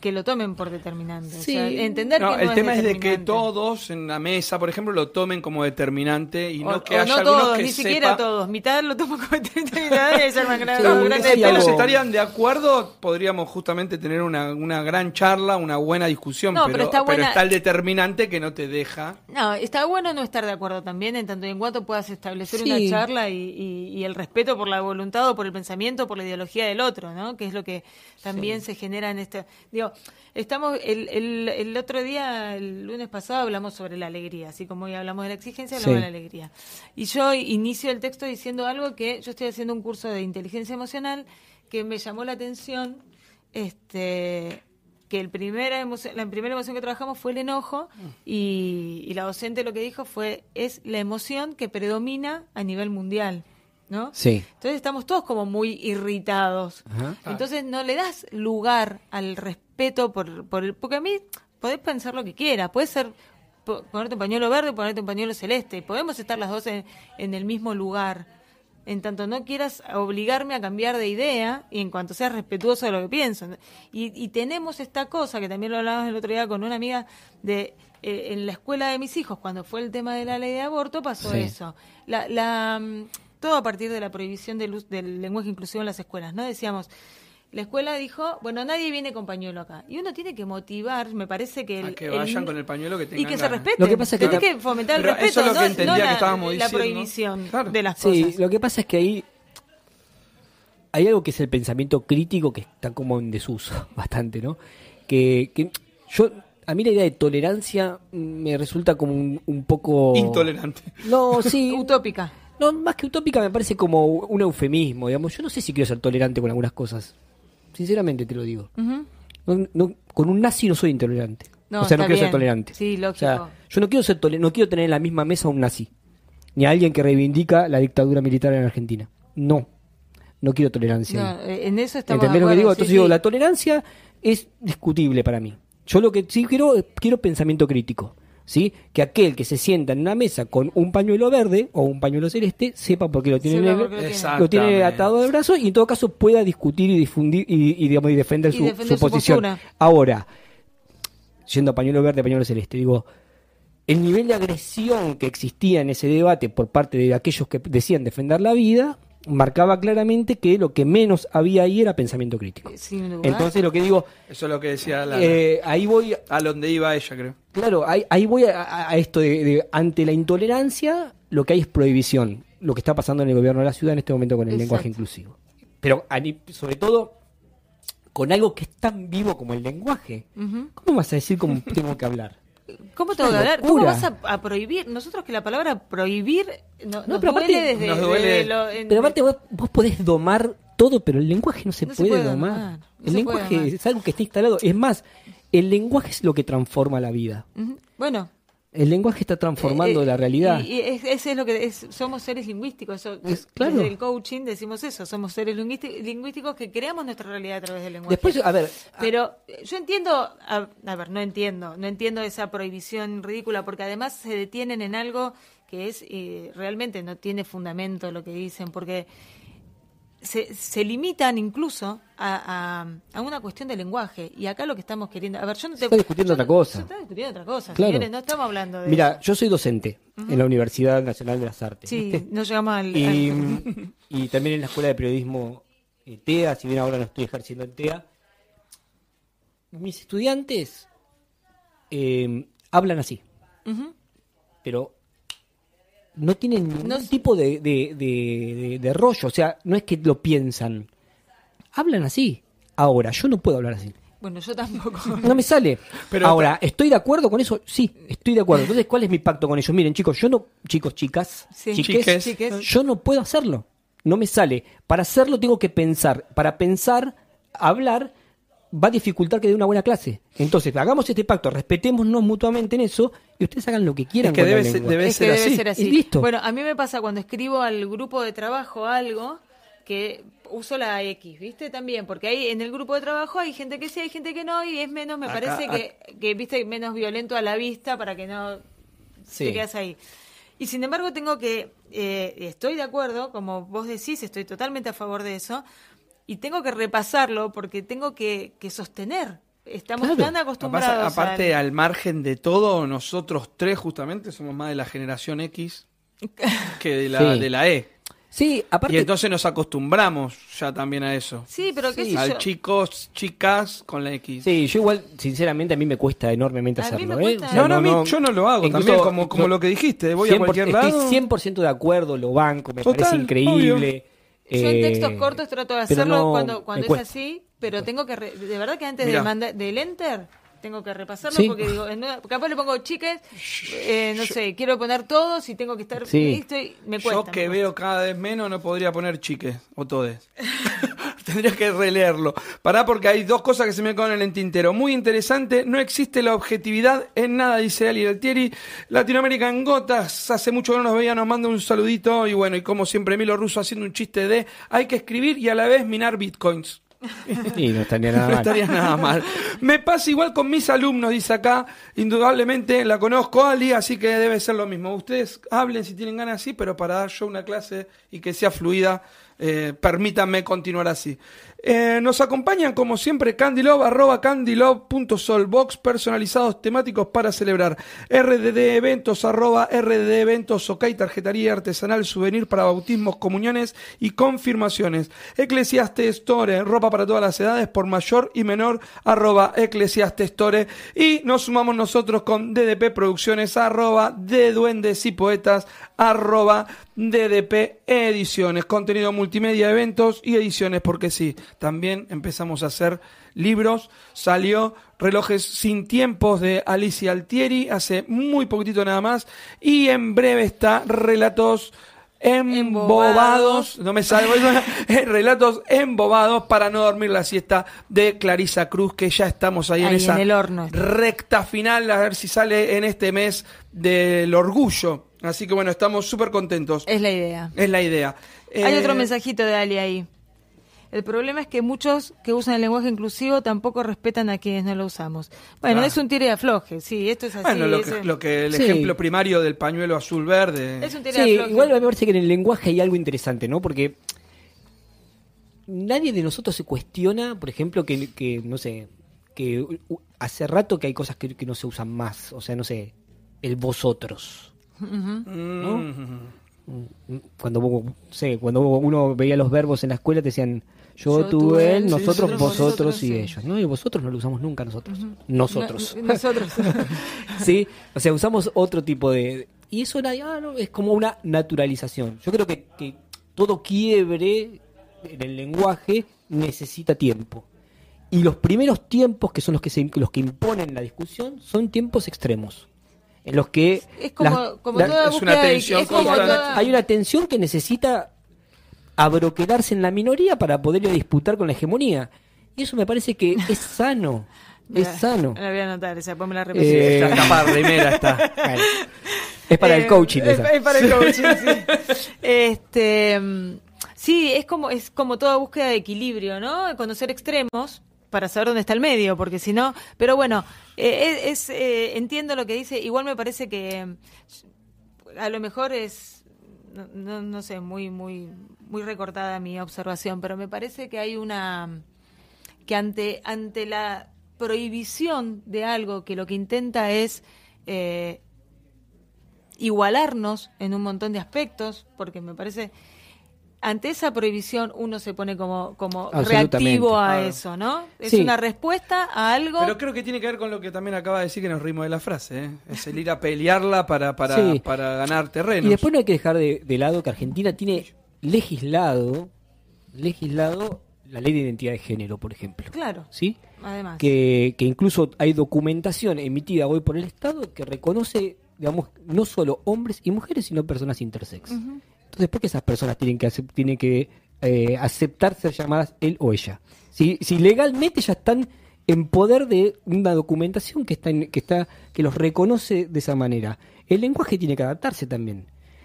que lo tomen por determinante. O Sí. sea, entender No, que no el tema es de que todos en la mesa, por ejemplo, lo tomen como determinante y O- no que o haya no algunos todos, que ni sepa... siquiera todos. Mitad lo toman como <laughs> determinante y es más grande. Sí, Si todos estarían de acuerdo, podríamos justamente tener una, una gran charla, una buena discusión, No, pero, pero está buena- está el determinante que no te deja. No, está bueno no estar de acuerdo también, en tanto y en cuanto puedas establecer Sí. una charla y, y- y el respeto por la voluntad o por el pensamiento, por la ideología del otro, ¿no? Que es lo que también se genera en este... Digo, estamos... El, el, el otro día, el lunes pasado, hablamos sobre la alegría, así como hoy hablamos de la exigencia, hablamos Sí. de la alegría. Y yo inicio el texto diciendo algo que yo estoy haciendo un curso de inteligencia emocional que me llamó la atención, este que el primera emoción, la primera emoción que trabajamos fue el enojo y, y la docente lo que dijo fue es la emoción que predomina a nivel mundial, ¿no? Sí. Entonces estamos todos como muy irritados. Ajá. Entonces no le das lugar al respeto por, por el, porque a mí podés pensar lo que quieras, puede ser po- ponerte un pañuelo verde, ponerte un pañuelo celeste, podemos estar las dos en, en el mismo lugar. En tanto no quieras obligarme a cambiar de idea y en cuanto seas respetuoso de lo que pienso. Y, y tenemos esta cosa que también lo hablábamos el otro día con una amiga de eh, en la escuela de mis hijos cuando fue el tema de la ley de aborto pasó Sí. eso. La, la, mm, todo a partir de la prohibición del, del lenguaje inclusivo en las escuelas, ¿no? Decíamos, la escuela dijo, bueno, nadie viene con pañuelo acá. Y uno tiene que motivar, me parece que... A El, que el- vayan con el pañuelo que Y tengan que se respete. Lo que pasa es que que fomentar el Pero respeto, eso es lo que no, entendía no que la, estábamos la diciendo. prohibición Claro. de las Sí, cosas. lo que pasa es que ahí hay algo que es el pensamiento crítico que está como en desuso <laughs> bastante, ¿no? Que, que yo a mí la idea de tolerancia me resulta como un, un poco Intolerante. No, sí. <laughs> Utópica. No, más que utópica me parece como un eufemismo, digamos. Yo no sé si quiero ser tolerante con algunas cosas. Sinceramente te lo digo. No- no- con un nazi no soy intolerante. No, o sea, no quiero ser tolerante. Sí, lógico. O sea, yo no quiero ser no quiero tener en la misma mesa a un nazi, ni a alguien que reivindica la dictadura militar en Argentina. No. No quiero tolerancia. No, en eso estamos ¿Entendés lo que digo? sí, Entonces sí. digo, la tolerancia es discutible para mí. Yo lo que sí quiero es quiero pensamiento crítico. ¿Sí? Que aquel que se sienta en una mesa con un pañuelo verde o un pañuelo celeste sepa por qué lo tiene, negro, lo lo tiene atado de brazo y en todo caso pueda discutir y difundir y, y, digamos, y defender, Y su, defender su su posición. postura. Ahora, yendo a pañuelo verde, pañuelo celeste, digo, el nivel de agresión que existía en ese debate por parte de aquellos que decían defender la vida marcaba claramente que lo que menos había ahí era pensamiento crítico. Duda. Entonces lo que digo, Eso es lo que decía la, eh, ahí voy, a donde iba ella, creo. claro, ahí, ahí voy a, a- esto de, de ante la intolerancia, lo que hay es prohibición, lo que está pasando en el gobierno de la ciudad en este momento con el Exacto. lenguaje inclusivo. Pero sobre todo con algo que es tan vivo como el lenguaje. ¿Cómo vas a decir cómo tengo que hablar? ¿Cómo tengo que hablar? ¿Cómo vas a, a prohibir? Nosotros que la palabra prohibir no, nos pero aparte- duele desde, Nos duele- desde lo- en- Pero aparte vos, vos podés domar todo, pero el lenguaje no se, No se puede, domar. domar, no el lenguaje domar. es algo que está instalado. Es más, el lenguaje es lo que transforma la vida. Bueno, El lenguaje está transformando Eh, eh, la realidad. Y, y es, ese es lo que es, somos seres lingüísticos. Eso, Es- claro. Desde el coaching decimos eso, somos seres lingüísti- lingüísticos que creamos nuestra realidad a través del lenguaje. Después, a ver, Pero eh, yo entiendo, a, a ver, no entiendo, no entiendo esa prohibición ridícula, porque además se detienen en algo que es eh, realmente no tiene fundamento lo que dicen, porque se, se limitan incluso a, a- a una cuestión de lenguaje. Y acá lo que estamos queriendo. A ver, yo no te. está discutiendo yo otra cosa. Se está discutiendo otra cosa, Claro. señores, no estamos hablando de. mira, yo soy docente en la Universidad Nacional de las Artes. Sí, ¿viste? no llegamos al. Y, al- <laughs> y también en la Escuela de Periodismo eh, TEA, si bien ahora no estoy ejerciendo en TEA. Mis estudiantes eh, hablan así, pero no tienen ningún No- tipo de, de, de- de- de rollo, o sea, no es que lo piensan, hablan así. Ahora, yo no puedo hablar así. Bueno, yo tampoco. No me sale. Pero- Ahora, ¿estoy de acuerdo con eso? Sí, estoy de acuerdo. Entonces, ¿cuál es mi pacto con ellos? Miren, chicos, yo no, chicos, chicas, Sí. chiques, Chiques. Chiques. yo no puedo hacerlo. No me sale. Para hacerlo tengo que pensar. Para pensar, hablar, va a dificultar que dé una buena clase. Entonces, hagamos este pacto, respetémonos mutuamente en eso y ustedes hagan lo que quieran Es que con la debe ser- lengua. debe es que ser debe así. ser así. Y listo. Bueno, a mí me pasa cuando escribo al grupo de trabajo algo que uso la X, ¿viste? También, porque ahí en el grupo de trabajo hay gente que sí, hay gente que no, y es menos, me Acá- parece que, que, viste, menos violento a la vista para que no Sí. te quedas ahí. Y sin embargo tengo que, eh, estoy de acuerdo, como vos decís, estoy totalmente a favor de eso, y tengo que repasarlo porque tengo que, que sostener. Estamos Claro. tan acostumbrados Aparte, aparte, al- al margen de todo, nosotros tres justamente somos más de la generación X <laughs> que de la, Sí. de la E. Sí, aparte... Y entonces nos acostumbramos ya también a eso. Sí, pero qué Sí. sé Al chicos, chicas con la X. Sí, yo igual, sinceramente, a mí me cuesta enormemente A mí hacerlo. me ¿eh? cuesta- no, no, a mí- yo no lo hago incluso- también, como, como no- lo que dijiste, voy a 100%, cualquier lado. Estoy 100% de acuerdo, lo banco, me Total, parece increíble. Yo en eh, textos cortos trato de hacerlo no, cuando, cuando es así, pero tengo que, re- de verdad que antes Mirá. de manda- del enter, tengo que repasarlo Sí. porque digo, en una- capaz le pongo chiques, eh, no sé, quiero poner todos y tengo que estar Sí. listo y me cuesta. Yo que me cuesta. veo cada vez menos no podría poner chiques o todes. <laughs> Tendría que releerlo. Pará porque hay dos cosas que se me quedan en el tintero. Muy interesante, no existe la objetividad en nada, dice Ali Altieri. Latinoamérica en gotas, hace mucho que no nos veía, nos manda un saludito. Y bueno, y como siempre Milo Russo haciendo un chiste de hay que escribir y a la vez minar bitcoins. <laughs> Sí, no estaría nada No <laughs> mal. estaría nada mal. Me pasa igual con mis alumnos, dice acá. Indudablemente la conozco, Ali, así que debe ser lo mismo. Ustedes hablen si tienen ganas, sí, pero para dar yo una clase y que sea fluida, eh, permítanme continuar así. Eh, nos acompañan, como siempre, Candylove, arroba candylove.solbox, personalizados temáticos para celebrar. RDD Eventos, arroba RDD Eventos, OK, tarjetaría artesanal, souvenir para bautismos, comuniones y confirmaciones. Eclesiaste Store, ropa para todas las edades, por mayor y menor, arroba Eclesiaste Store. Y nos sumamos nosotros con DDP Producciones, arroba de Duendes y Poetas, arroba DDP Ediciones. Contenido multimedia, eventos y ediciones, porque sí, también empezamos a hacer libros. Salió Relojes sin tiempos de Alicia Altieri hace muy poquitito nada más. Y en breve está Relatos embobados, no me salgo, <laughs> relatos embobados para no dormir la siesta de Clarisa Cruz, que ya estamos ahí en esa en el horno recta final, a ver si sale en este mes del orgullo. Así que bueno, estamos súper contentos. Es la idea. Es la idea. Hay Eh, otro mensajito de Ali ahí. El problema es que muchos que usan el lenguaje inclusivo tampoco respetan a quienes no lo usamos. Bueno, Ah. es un tire de afloje, sí, esto es así. Bueno, lo que, lo que el Sí. ejemplo primario del pañuelo azul verde. es un tire de Sí, afloje. igual me parece que en el lenguaje hay algo interesante, ¿no? Porque nadie de nosotros se cuestiona, por ejemplo, que, que, no sé, que hace rato que hay cosas que, que no se usan más. O sea, no sé, el vosotros. Mm. Cuando, no sé, cuando uno veía los verbos en la escuela te decían yo, Yo, tú, él, nosotros, nosotros, vosotros vosotros, y sí. ellos. No, y vosotros no lo usamos nunca nosotros. Nosotros. No- nosotros. <laughs> sí, o sea, usamos otro tipo de... Y eso nadie- ah, no, es como una naturalización. Yo creo que, que todo quiebre en el lenguaje necesita tiempo. Y los primeros tiempos, que son los que, se, los que imponen la discusión, son tiempos extremos. En los que es como, la- toda es una búsqueda de- tensión es como toda- hay una tensión que necesita abroquelarse en la minoría para poder ir a disputar con la hegemonía. Y eso me parece que es <laughs> sano. Es sano. La voy a anotar, esa, después me la repetí. Eh, Está remera está. Es para el Eh, coaching Es, esa. es para el coaching, sí. <laughs> Este, sí, es como, es como toda búsqueda de equilibrio, ¿no? Conocer extremos para saber dónde está el medio, porque si no, pero bueno, eh, es, eh, entiendo lo que dice, igual me parece que a lo mejor es, no, no, no sé, muy, muy, muy recortada mi observación, pero me parece que hay una, que ante, ante la prohibición de algo que lo que intenta es eh, igualarnos en un montón de aspectos, porque me parece, ante esa prohibición uno se pone como, como reactivo a Claro. eso, ¿no? Es Sí. una respuesta a algo... Pero creo que tiene que ver con lo que también acaba de decir que nos rimos de la frase. ¿eh? Es el ir a pelearla para, para, Sí. para ganar terreno. Y después no hay que dejar de, de lado que Argentina tiene legislado, legislado la ley de identidad de género, por ejemplo. Claro, ¿Sí? además. que, que incluso hay documentación emitida hoy por el Estado que reconoce, digamos, no solo hombres y mujeres, sino personas intersex. Entonces, ¿por qué esas personas tienen que, tienen que eh, aceptar ser llamadas él o ella? Si, si legalmente ya están en poder de una documentación que está, en- que está que los reconoce de esa manera. El lenguaje tiene que adaptarse también.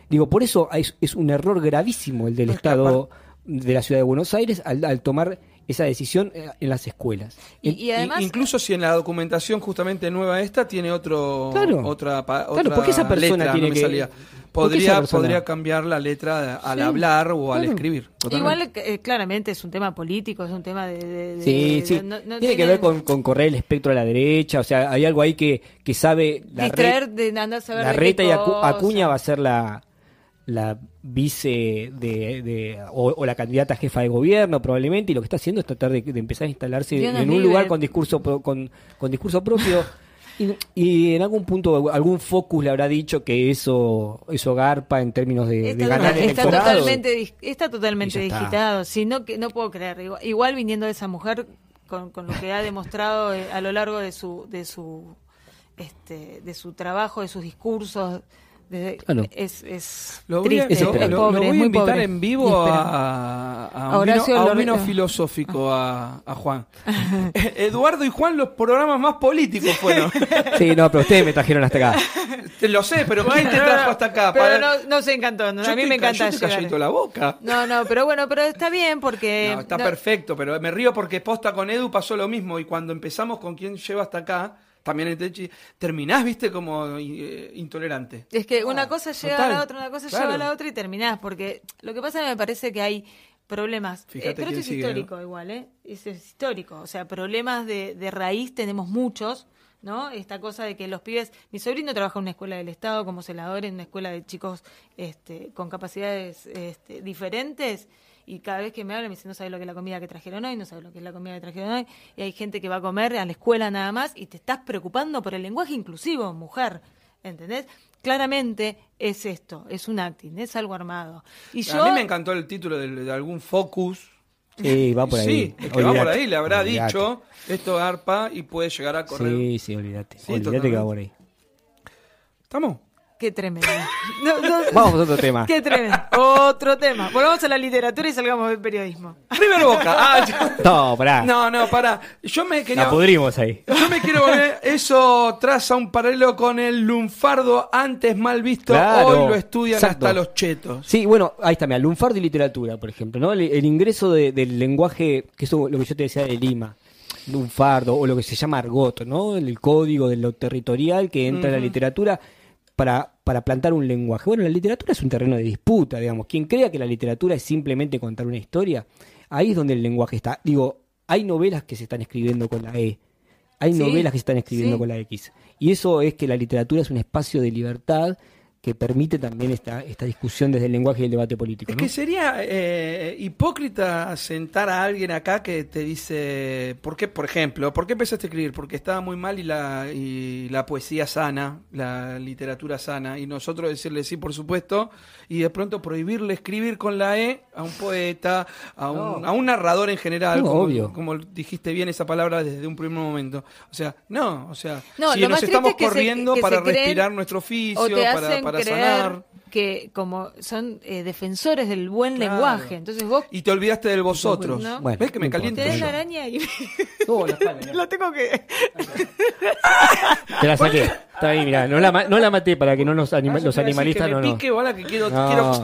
Digo, por eso es, es un error gravísimo el del No Estado de la Ciudad de Buenos Aires al, al tomar esa decisión eh, en las escuelas. Y, además... Incluso si en la documentación justamente nueva esta tiene otro Claro. otra pa- Claro, otra porque esa persona letra, tiene no que- salía. ¿por qué esa podría podría cambiar la letra al Sí, hablar o al claro. escribir totalmente. Igual, eh, claramente es un tema político, es un tema de... de- de- Sí, de- sí. no- no tiene que ver con, con correr el espectro a la derecha. O sea, hay algo ahí que, que sabe. La, Distraer re- de andar a saber la reta y Acu-. Acuña va a ser la, la vice de, de- o, o la candidata a jefa de gobierno probablemente y lo que está haciendo es tratar de, de empezar a instalarse Dios en un libre. lugar con discurso pro- con, con discurso propio <laughs> y, y en algún punto algún focus le habrá dicho que eso eso garpa en términos de, de Está, ganar está totalmente, está totalmente digitado. Si no, que, no puedo creer. Igual, igual viniendo de esa mujer, con, con lo que ha demostrado eh, a lo largo de su, de su, este, de su trabajo, de sus discursos, desde- Claro. es, es Lo voy, a, triste, lo- es lo- pobre, lo es voy a muy invitar pobre. en vivo a, a A un vino, a un vino filosófico a, a Juan. <laughs> Eduardo y Juan, los programas más políticos fueron. <laughs> Sí, no, pero ustedes me trajeron hasta acá. Lo sé, pero ¿quién te trajo hasta acá? Pero Para- no, no se encantó. no, Yo a mí me ca- encanta yo la boca. No, no, pero bueno, pero está bien porque... No, está no- perfecto, pero me río porque posta con Edu pasó lo mismo y cuando empezamos con quien lleva hasta acá, también terminás, viste, como eh, intolerante. Es que una cosa lleva total, a la otra, una cosa claro. lleva a la otra y terminás, porque lo que pasa es que me parece que hay problemas, Eh, pero esto es sigue, histórico igual, ¿eh? Eso es histórico, o sea, problemas de, de raíz tenemos muchos, ¿no? Esta cosa de que los pibes, mi sobrino trabaja en una escuela del Estado como celador, en una escuela de chicos este, con capacidades este, diferentes, y cada vez que me hablan me dicen, no sabes lo que es la comida que trajeron hoy, no sabes lo que es la comida que trajeron hoy, y hay gente que va a comer a la escuela nada más, y te estás preocupando por el lenguaje inclusivo, mujer, ¿entendés? Claramente es esto, es un acting, es algo armado. Y yo, A mí me encantó el título de, de algún focus. Sí, va por ahí. Sí, es que va Olvídate. por ahí, le habrá Olvídate. dicho esto arpa y puede llegar a correr. Sí, sí, olvídate. Sí, olvídate que va por ahí. ¿Estamos? Qué tremendo. <laughs> No, no, Vamos a otro tema. Qué tremendo. Otro tema. Volvamos a la literatura y salgamos del periodismo. River Boca. <laughs> Ah, yo- No, pará. No, no, para. Yo me quería. La pudrimos ahí. Yo me quiero volver. Eso traza un paralelo con el lunfardo antes mal visto. Claro, Hoy lo estudian exacto. hasta los chetos. Sí, bueno, ahí está, mira, lunfardo y literatura, por ejemplo, ¿no? El, el ingreso de- del lenguaje, que es lo que yo te decía de Lima, lunfardo, o lo que se llama argot, ¿no? El, código de lo territorial que entra en la literatura para, para plantar un lenguaje. Bueno, la literatura es un terreno de disputa, digamos. Quien crea que la literatura es simplemente contar una historia, ahí es donde el lenguaje está. Digo, hay novelas que se están escribiendo con la E. Hay Sí, novelas que se están escribiendo sí. con la X. Y eso es que la literatura es un espacio de libertad que permite también esta, esta discusión desde el lenguaje y el debate político. Es ¿no? que sería eh, hipócrita sentar a alguien acá que te dice, ¿por qué, por ejemplo, por qué empezaste a escribir? Porque estaba muy mal y la, y la poesía sana, la literatura sana, y nosotros decirle sí, por supuesto, y de pronto prohibirle escribir con la E a un poeta, a un, No. a un narrador en general, No, como, obvio. como dijiste bien esa palabra desde un primer momento. O sea, no, o sea, No, si nos estamos es que se- corriendo se para respirar nuestro oficio, para, hacen para creer sanar. Que como son eh, defensores del buen Claro. lenguaje, entonces vos Y te olvidaste del vosotros. No. Bueno, ¿Ves que me caliento? yo. la araña y <laughs> Oh, la mirá. <laughs> tengo que... Te la saqué. Está ahí, mira. No la, ma- no la maté para que no nos anima- Ah, los te animalistas que me no, no. pique, bola, que quiero, No. quiero-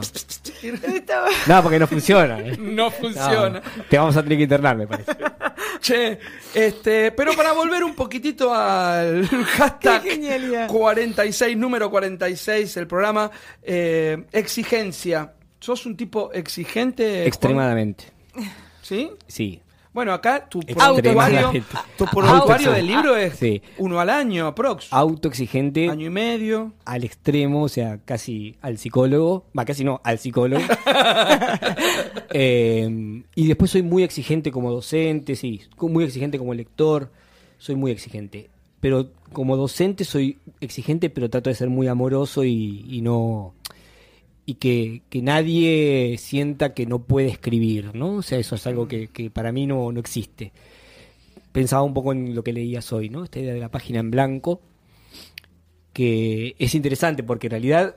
<laughs> No, porque no funciona. eh. No funciona. No, te vamos a tener que internar, me parece. Che, este, pero para volver un poquitito al hashtag Qué genialidad. 46, número 46, el programa, eh, exigencia. ¿Sos un tipo exigente? Juan? Extremadamente. ¿Sí? Sí. Bueno, acá tu prontuario del libro es Sí. uno al año, aprox. Autoexigente Año y medio. al extremo, o sea, casi al psicólogo. Va, casi no, al psicólogo. <laughs> Eh, y después soy muy exigente como docente, sí. Muy exigente como lector. Soy muy exigente. Pero como docente soy exigente, pero trato de ser muy amoroso y, y no. Y que, que nadie sienta que no puede escribir, ¿no? O sea, eso es algo que, que para mí no, no existe. Pensaba un poco en lo que leías hoy, ¿no? Esta idea de la página en blanco que es interesante porque en realidad,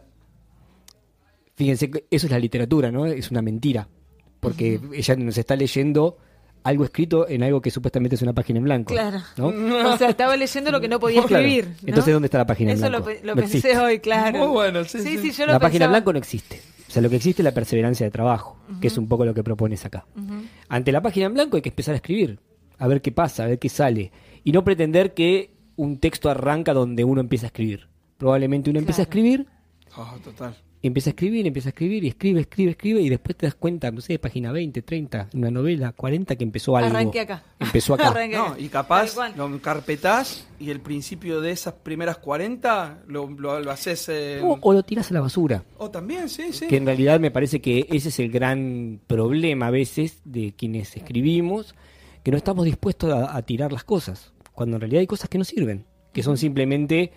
fíjense, eso es la literatura, ¿no? Es una mentira, porque ella nos está leyendo algo escrito en algo que supuestamente es una página en blanco. Claro. ¿no? <laughs> O sea, estaba leyendo lo que no podía <laughs> Claro. escribir. ¿no? Entonces, ¿dónde está la página en Eso blanco? lo, pe- lo No pensé existe. hoy, claro. Muy bueno, sí, sí, sí. yo lo La página en blanco no existe. O sea, lo que existe es la perseverancia de trabajo, que es un poco lo que propones acá. Ante la página en blanco hay que empezar a escribir, a ver qué pasa, a ver qué sale. Y no pretender que un texto arranca donde uno empieza a escribir. Probablemente uno empieza a escribir Oh, total. Y empieza a escribir, empieza a escribir, y escribe, escribe, escribe, y después te das cuenta, no sé, página 20, 30, en una novela, 40, que empezó algo. Arranqué acá. Empezó acá. <laughs> Arranqué No, y capaz lo carpetás y el principio de esas primeras 40 lo, lo, lo haces. eh, O, o lo tiras a la basura. o también, sí, sí. Que en realidad me parece que ese es el gran problema a veces de quienes escribimos, que no estamos dispuestos a, a tirar las cosas, cuando en realidad hay cosas que no sirven, que son simplemente,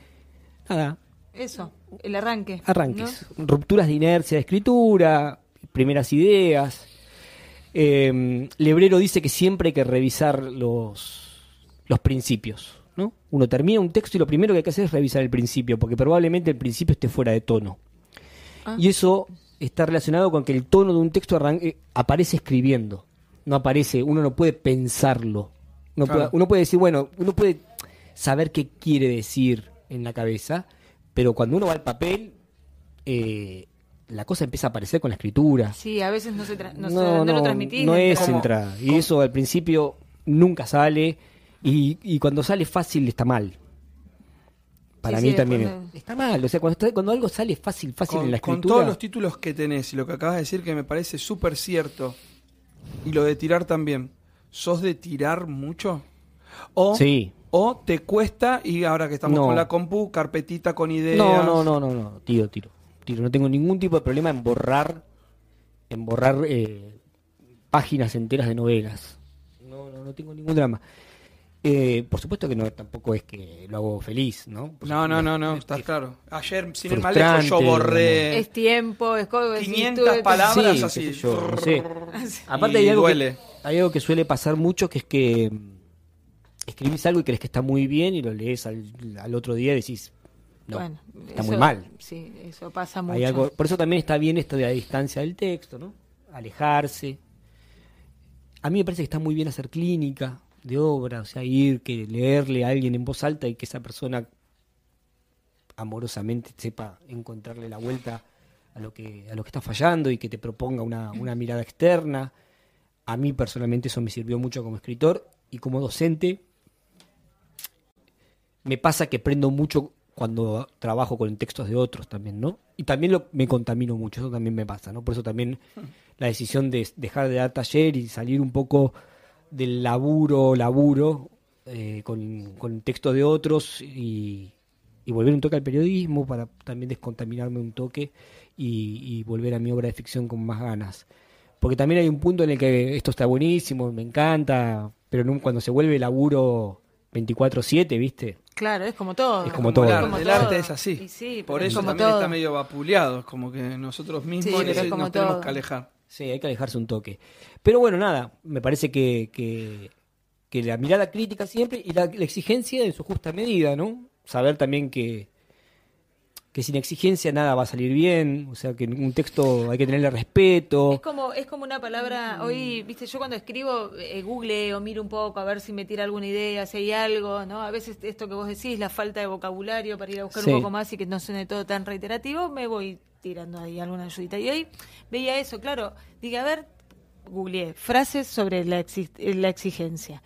nada, Eso, el arranque. arranques, rupturas de inercia de escritura, primeras ideas. Eh, Lebrero dice que siempre hay que revisar los, los principios. ¿no? Uno termina un texto y lo primero que hay que hacer es revisar el principio, porque probablemente el principio esté fuera de tono. Ah. Y eso está relacionado con que el tono de un texto arranque- aparece escribiendo, no aparece, uno no puede pensarlo. Uno, Claro. puede, uno puede decir, bueno, uno puede saber qué quiere decir en la cabeza, pero cuando uno va al papel, eh, la cosa empieza a aparecer con la escritura. Sí, a veces no, se tra- no, sé dónde lo transmitís. no es Como- entrada. Y eso al principio nunca sale, y, y cuando sale fácil está mal. Para Sí, mí sí, también está mal. O sea, cuando, está- cuando algo sale fácil, fácil con, en la con escritura. todos los títulos que tenés y lo que acabas de decir que me parece súper cierto, y lo de tirar también, ¿sos de tirar mucho? O, Sí. o te cuesta, y ahora que estamos No. con la compu, carpetita con ideas. No, no, no, no, no, tiro, tiro, tiro. No tengo ningún tipo de problema en borrar, en borrar eh, páginas enteras de novelas. No, no, no tengo ningún drama. Eh, por supuesto que no, tampoco es que lo hago feliz, ¿no? Por No, no, no, no, es- está es- claro. Ayer, sin ir más lejos, yo borré Es tiempo, es co- decís 500 tú- palabras Sí, así. yo, no sé. Aparte Y hay algo, duele. que, hay algo que suele pasar mucho, que es que escribís algo y crees que está muy bien y lo lees al, al otro día y decís, no, Bueno, está eso- muy mal. Sí, eso pasa mucho. Hay algo, por eso también está bien esto de la distancia del texto, ¿no? Alejarse. A mí me parece que está muy bien hacer clínica de obra, o sea, ir, que leerle a alguien en voz alta y que esa persona amorosamente sepa encontrarle la vuelta a lo que, a lo que está fallando y que te proponga una, una mirada externa. A mí personalmente eso me sirvió mucho como escritor y como docente. Me pasa que aprendo mucho cuando trabajo con textos de otros también, ¿no? Y también lo, me contamino mucho, eso también me pasa, ¿no? Por eso también la decisión de dejar de dar taller y salir un poco del laburo, laburo, eh, con, con textos de otros y, y volver un toque al periodismo para también descontaminarme un toque y, y volver a mi obra de ficción con más ganas. Porque también hay un punto en el que esto está buenísimo, me encanta, pero cuando se vuelve laburo 24/7, ¿viste? Claro, es como todo. Es como todo. El, arte, como el todo. arte es así. Y sí, Por es eso también todo. está medio vapuleado. Es como que nosotros mismos Sí, nos tenemos todo. que alejar. Sí, hay que alejarse un toque. Pero bueno, nada, me parece que, que, que la mirada crítica siempre y la, la exigencia en su justa medida, ¿no? Saber también que que sin exigencia nada va a salir bien, o sea que un texto hay que tenerle respeto. Es como, es como una palabra, hoy, viste, yo cuando escribo, eh, google o miro un poco a ver si me tira alguna idea, si hay algo, ¿no? A veces esto que vos decís, la falta de vocabulario para ir a buscar Sí. un poco más y que no suene todo tan reiterativo, me voy tirando ahí alguna ayudita. Y hoy veía eso, claro, dije, a ver, googleé, frases sobre la, exi- la exigencia.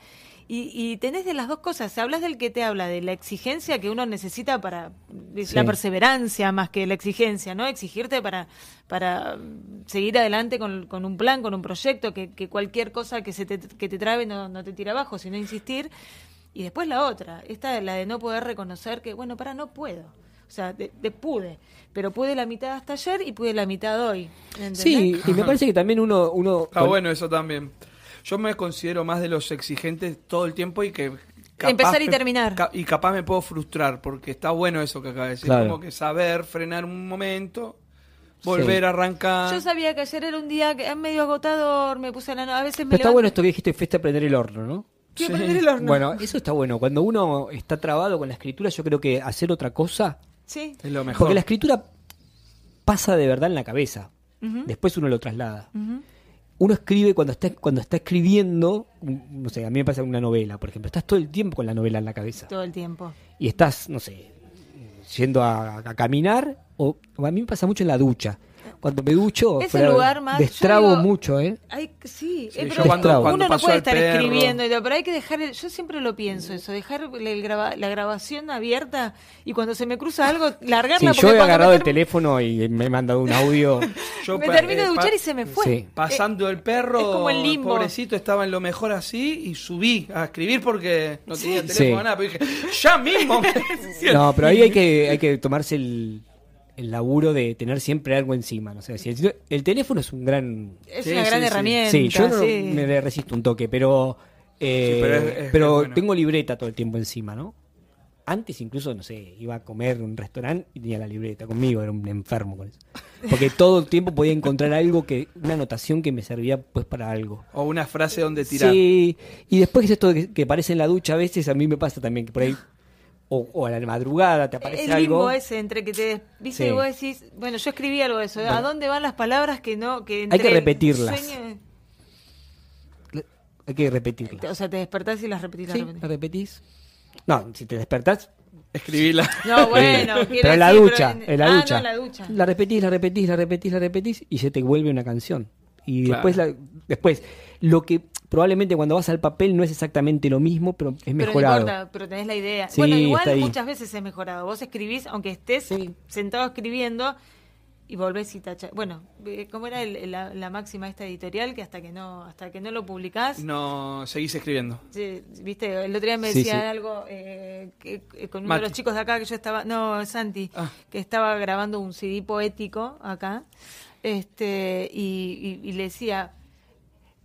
Y, y tenés de las dos cosas. Hablas del que te habla de la exigencia que uno necesita para Sí. la perseverancia más que la exigencia, ¿no? Exigirte para, para seguir adelante con, con un plan, con un proyecto, que, que cualquier cosa que se te, que te trabe no, no te tira abajo, sino insistir. Y después la otra, esta la de no poder reconocer que, bueno, para, no puedo. O sea, de, de pude, pero pude la mitad hasta ayer y pude la mitad hoy. ¿entendés? Sí, y me parece que también uno... uno Está con- bueno eso también. Yo me considero más de los exigentes todo el tiempo y que... Empezar y me- terminar. ca- y capaz me puedo frustrar porque está bueno eso que acaba de decir. Claro. Como que saber frenar un momento, volver a arrancar. Yo sabía que ayer era un día que, medio agotador, me puse la no- a veces me Pero está levanto- bueno esto que dijiste, fuiste a prender el horno, ¿no? Sí. prender el horno. Bueno, eso está bueno. Cuando uno está trabado con la escritura, yo creo que hacer otra cosa, Sí. Es lo mejor. porque la escritura pasa de verdad en la cabeza. Después uno lo traslada. Ujú. Uno escribe cuando está, cuando está escribiendo, un- no sé, a mí me pasa una novela, por ejemplo, estás todo el tiempo con la novela en la cabeza. Todo el tiempo. Y estás, no sé, yendo a, a caminar, o, o a mí me pasa mucho en la ducha. Cuando me ducho, Es fuera- el lugar más- destrabo digo- mucho, ¿eh? Ay, sí, Sí, eh, pero cuando- uno no puede estar perro. escribiendo, y todo, pero hay que dejar, el- yo siempre lo pienso eso, dejar el graba- la grabación abierta y cuando se me cruza algo, largarla Sí, yo he agarrado el teléfono y me he mandado un audio. <laughs> Yo me termino eh, de duchar pa- y se me fue. Sí. Pasando el perro, es como el limbo. pobrecito, estaba en lo mejor así y subí a escribir porque no tenía Sí. teléfono Sí. nada, pero dije, ya mismo. <laughs> No, pero ahí hay que, hay que tomarse el, el laburo de tener siempre algo encima. No sé, si el, el teléfono es un gran... Es Sí, una sí, gran sí. herramienta. Sí, yo no me le resisto un toque, pero... eh, Sí, pero es- es- pero es bueno. tengo libreta todo el tiempo encima, ¿no? Antes incluso, no sé, iba a comer en un restaurante y tenía la libreta conmigo, era un enfermo con eso. Porque todo el tiempo podía encontrar algo que, una anotación que me servía pues para algo. o una frase donde tirar. Sí, y después es esto que, que aparece en la ducha a veces, a mí me pasa también que por ahí, o, o a la madrugada te aparece el limbo algo. ese entre que te viste Sí. y vos decís bueno yo escribí algo de eso ¿a dónde van las palabras que no que Hay que repetirlas. sueño- Hay que repetirla. o sea te despertás y las repetís las Sí, repetís. la repetís. No, si te despertás. Escribirla. no bueno pero en la decir, ducha, pero en la ah, ducha. no, la ducha La repetís, la repetís, la repetís, la repetís y se te vuelve una canción. Y Claro. después, la- después, lo que probablemente cuando vas al papel no es exactamente lo mismo, pero es Pero no mejorado. importa, pero tenés la idea. Sí, bueno, igual muchas veces es mejorado. Vos escribís, aunque estés Sí. sentado escribiendo, y volvés y tachás. Bueno, eh, ¿cómo era el- la, la máxima esta editorial? Que hasta que no hasta que no lo publicás, No, seguís escribiendo. sí, viste, el otro día me Sí, decían sí. algo eh, que- que con uno Mati. de los chicos de acá que yo estaba, no, Santi, Ah. que estaba grabando un CD poético acá, este y, y- y le decía,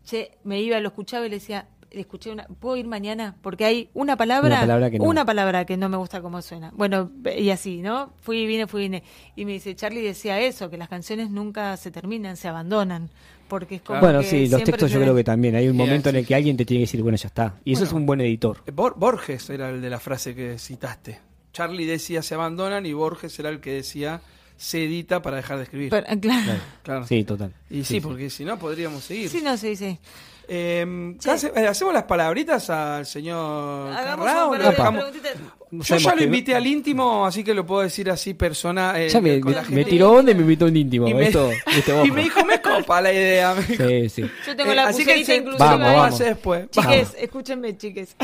che, me iba, lo escuchaba y le decía, le escuché una, ¿puedo ir mañana? Porque hay una palabra, Una palabra que no. una palabra que no me gusta cómo suena. Bueno, y así, ¿no? Fui y vine, fui y vine. Y me dice, Charlie decía eso, que las canciones nunca se terminan, se abandonan. Porque es como Bueno, que sí, los textos yo creo que también. Hay un momento en el que alguien te tiene que decir, bueno, ya está. Y eso es un buen editor. Eh, Bor- Borges era el de la frase que citaste. Charlie decía se abandonan y Borges era el que decía se edita para dejar de escribir. Pero, claro. claro. Sí, total. Y sí, porque si no podríamos seguir. Sí, no, sí, sí. Eh, Sí. hace- eh, hacemos las palabritas al señor Hagamos Carrao, Yo sabemos ya lo invité al íntimo, así que lo puedo decir así persona eh, Ya me, con me- la me gente. tiró onda y me invitó un íntimo. Y me- Esto, <laughs> este, y me dijo, me copa la idea. Sí, sí. Yo tengo Eh, la así que se- inclusive. Vamos, vamos. después. Chiques, escúchenme, chiques.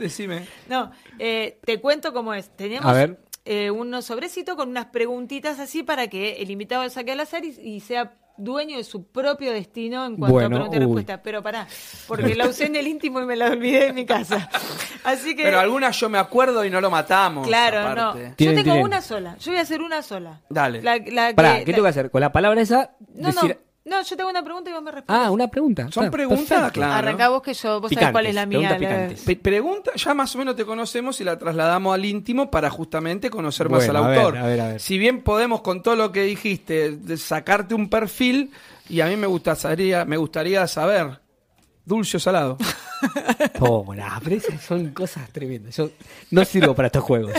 Decime. <laughs> No, eh, te cuento cómo es. Teníamos A ver. Eh, unos sobrecitos con unas preguntitas así para que el invitado saque al azar y, y sea dueño de su propio destino en cuanto Bueno, a pregunta y respuesta. Pero pará, porque la usé en el íntimo y me la olvidé en mi casa. <laughs> Así que, Pero algunas yo me acuerdo y no lo matamos. claro, aparte. no. Yo tengo tienen. una sola. Yo voy a hacer una sola. Dale. La, la Pará, que- ¿qué la- tengo que hacer? Con la palabra esa, No, decir... no. No, yo tengo una pregunta y vos me respondes. Ah, una pregunta. Son Está, preguntas, perfecto. claro. Arrancá vos que yo, vos sabés Picantes, cuál es la mía. la-. Pe- pregunta, ya más o menos te conocemos y la trasladamos al íntimo para justamente conocer más Bueno, al a ver, autor. a ver, a ver. Si bien podemos con todo lo que dijiste sacarte un perfil y a mí me gustaría me gustaría saber ¿Dulce o salado? <laughs> Oh, nah, pero esas son cosas tremendas. Yo no sirvo para estos juegos.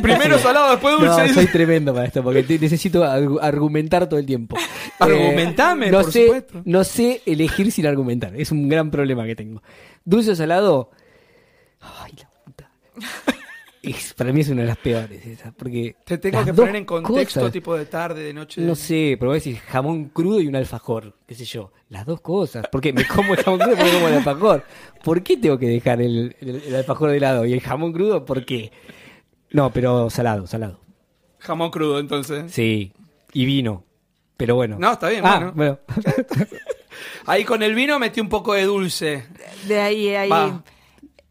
Primero salado, después dulce. No, soy tremendo para esto, porque te- necesito argu- argumentar todo el tiempo. <laughs> Argumentame, no por sé, supuesto. No sé elegir sin argumentar. Es un gran problema que tengo. Dulce o salado. Ay, la puta. Es- para mí es una de las peores esas, porque Te tengo las que dos poner en contexto, cosas- tipo de tarde, de noche. No sé, pero voy a decir jamón crudo y un alfajor, qué sé yo. Las dos cosas. Porque me como el jamón crudo y me como el alfajor. ¿Por qué tengo que dejar el, el- el alfajor de lado y el jamón crudo? ¿Por qué? No, pero salado, salado. Jamón crudo, entonces. Sí, y vino. Pero bueno. No, está bien, Ah, bueno. bueno. <laughs> Ahí con el vino metí un poco de dulce. De ahí, ahí. Va.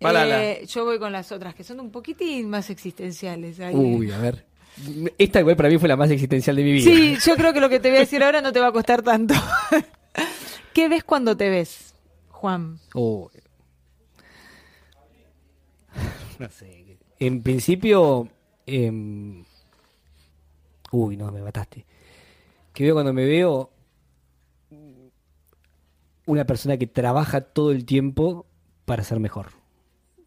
Eh, yo voy con las otras, que son un poquitín más existenciales. ahí. Uy, a ver. Esta igual para mí fue la más existencial de mi vida. Sí, yo creo que lo que te voy a decir ahora no te va a costar tanto. <laughs> ¿Qué ves cuando te ves, Juan? Uy. No sé. En principio. em, Uy, no, me mataste. Que veo cuando me veo. Una persona que trabaja todo el tiempo para ser mejor.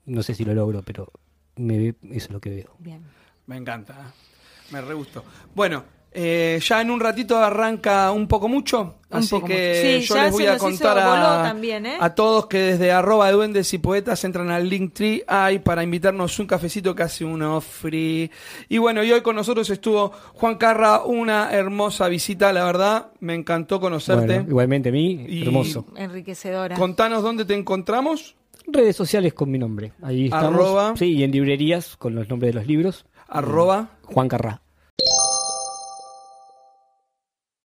No sé si lo logro, pero me ve- eso es lo que veo. Bien. Me encanta. ¿eh? Me re gustó. Bueno, eh, ya en un ratito arranca un poco mucho, Un así poco que mucho. Sí, yo les voy a contar a, también, ¿eh? a todos que desde arroba de duendes y poetas entran al Linktree hay para invitarnos un cafecito que hace uno free. Y bueno, y hoy con nosotros estuvo Juan Carra, una hermosa visita, la verdad, me encantó conocerte. Bueno, igualmente a mí, Y- hermoso. Enriquecedora. Contanos dónde te encontramos. Redes sociales con mi nombre. Ahí estamos. Arroba. Sí, y en librerías con los nombres de los libros. Arroba. Juan Carrá.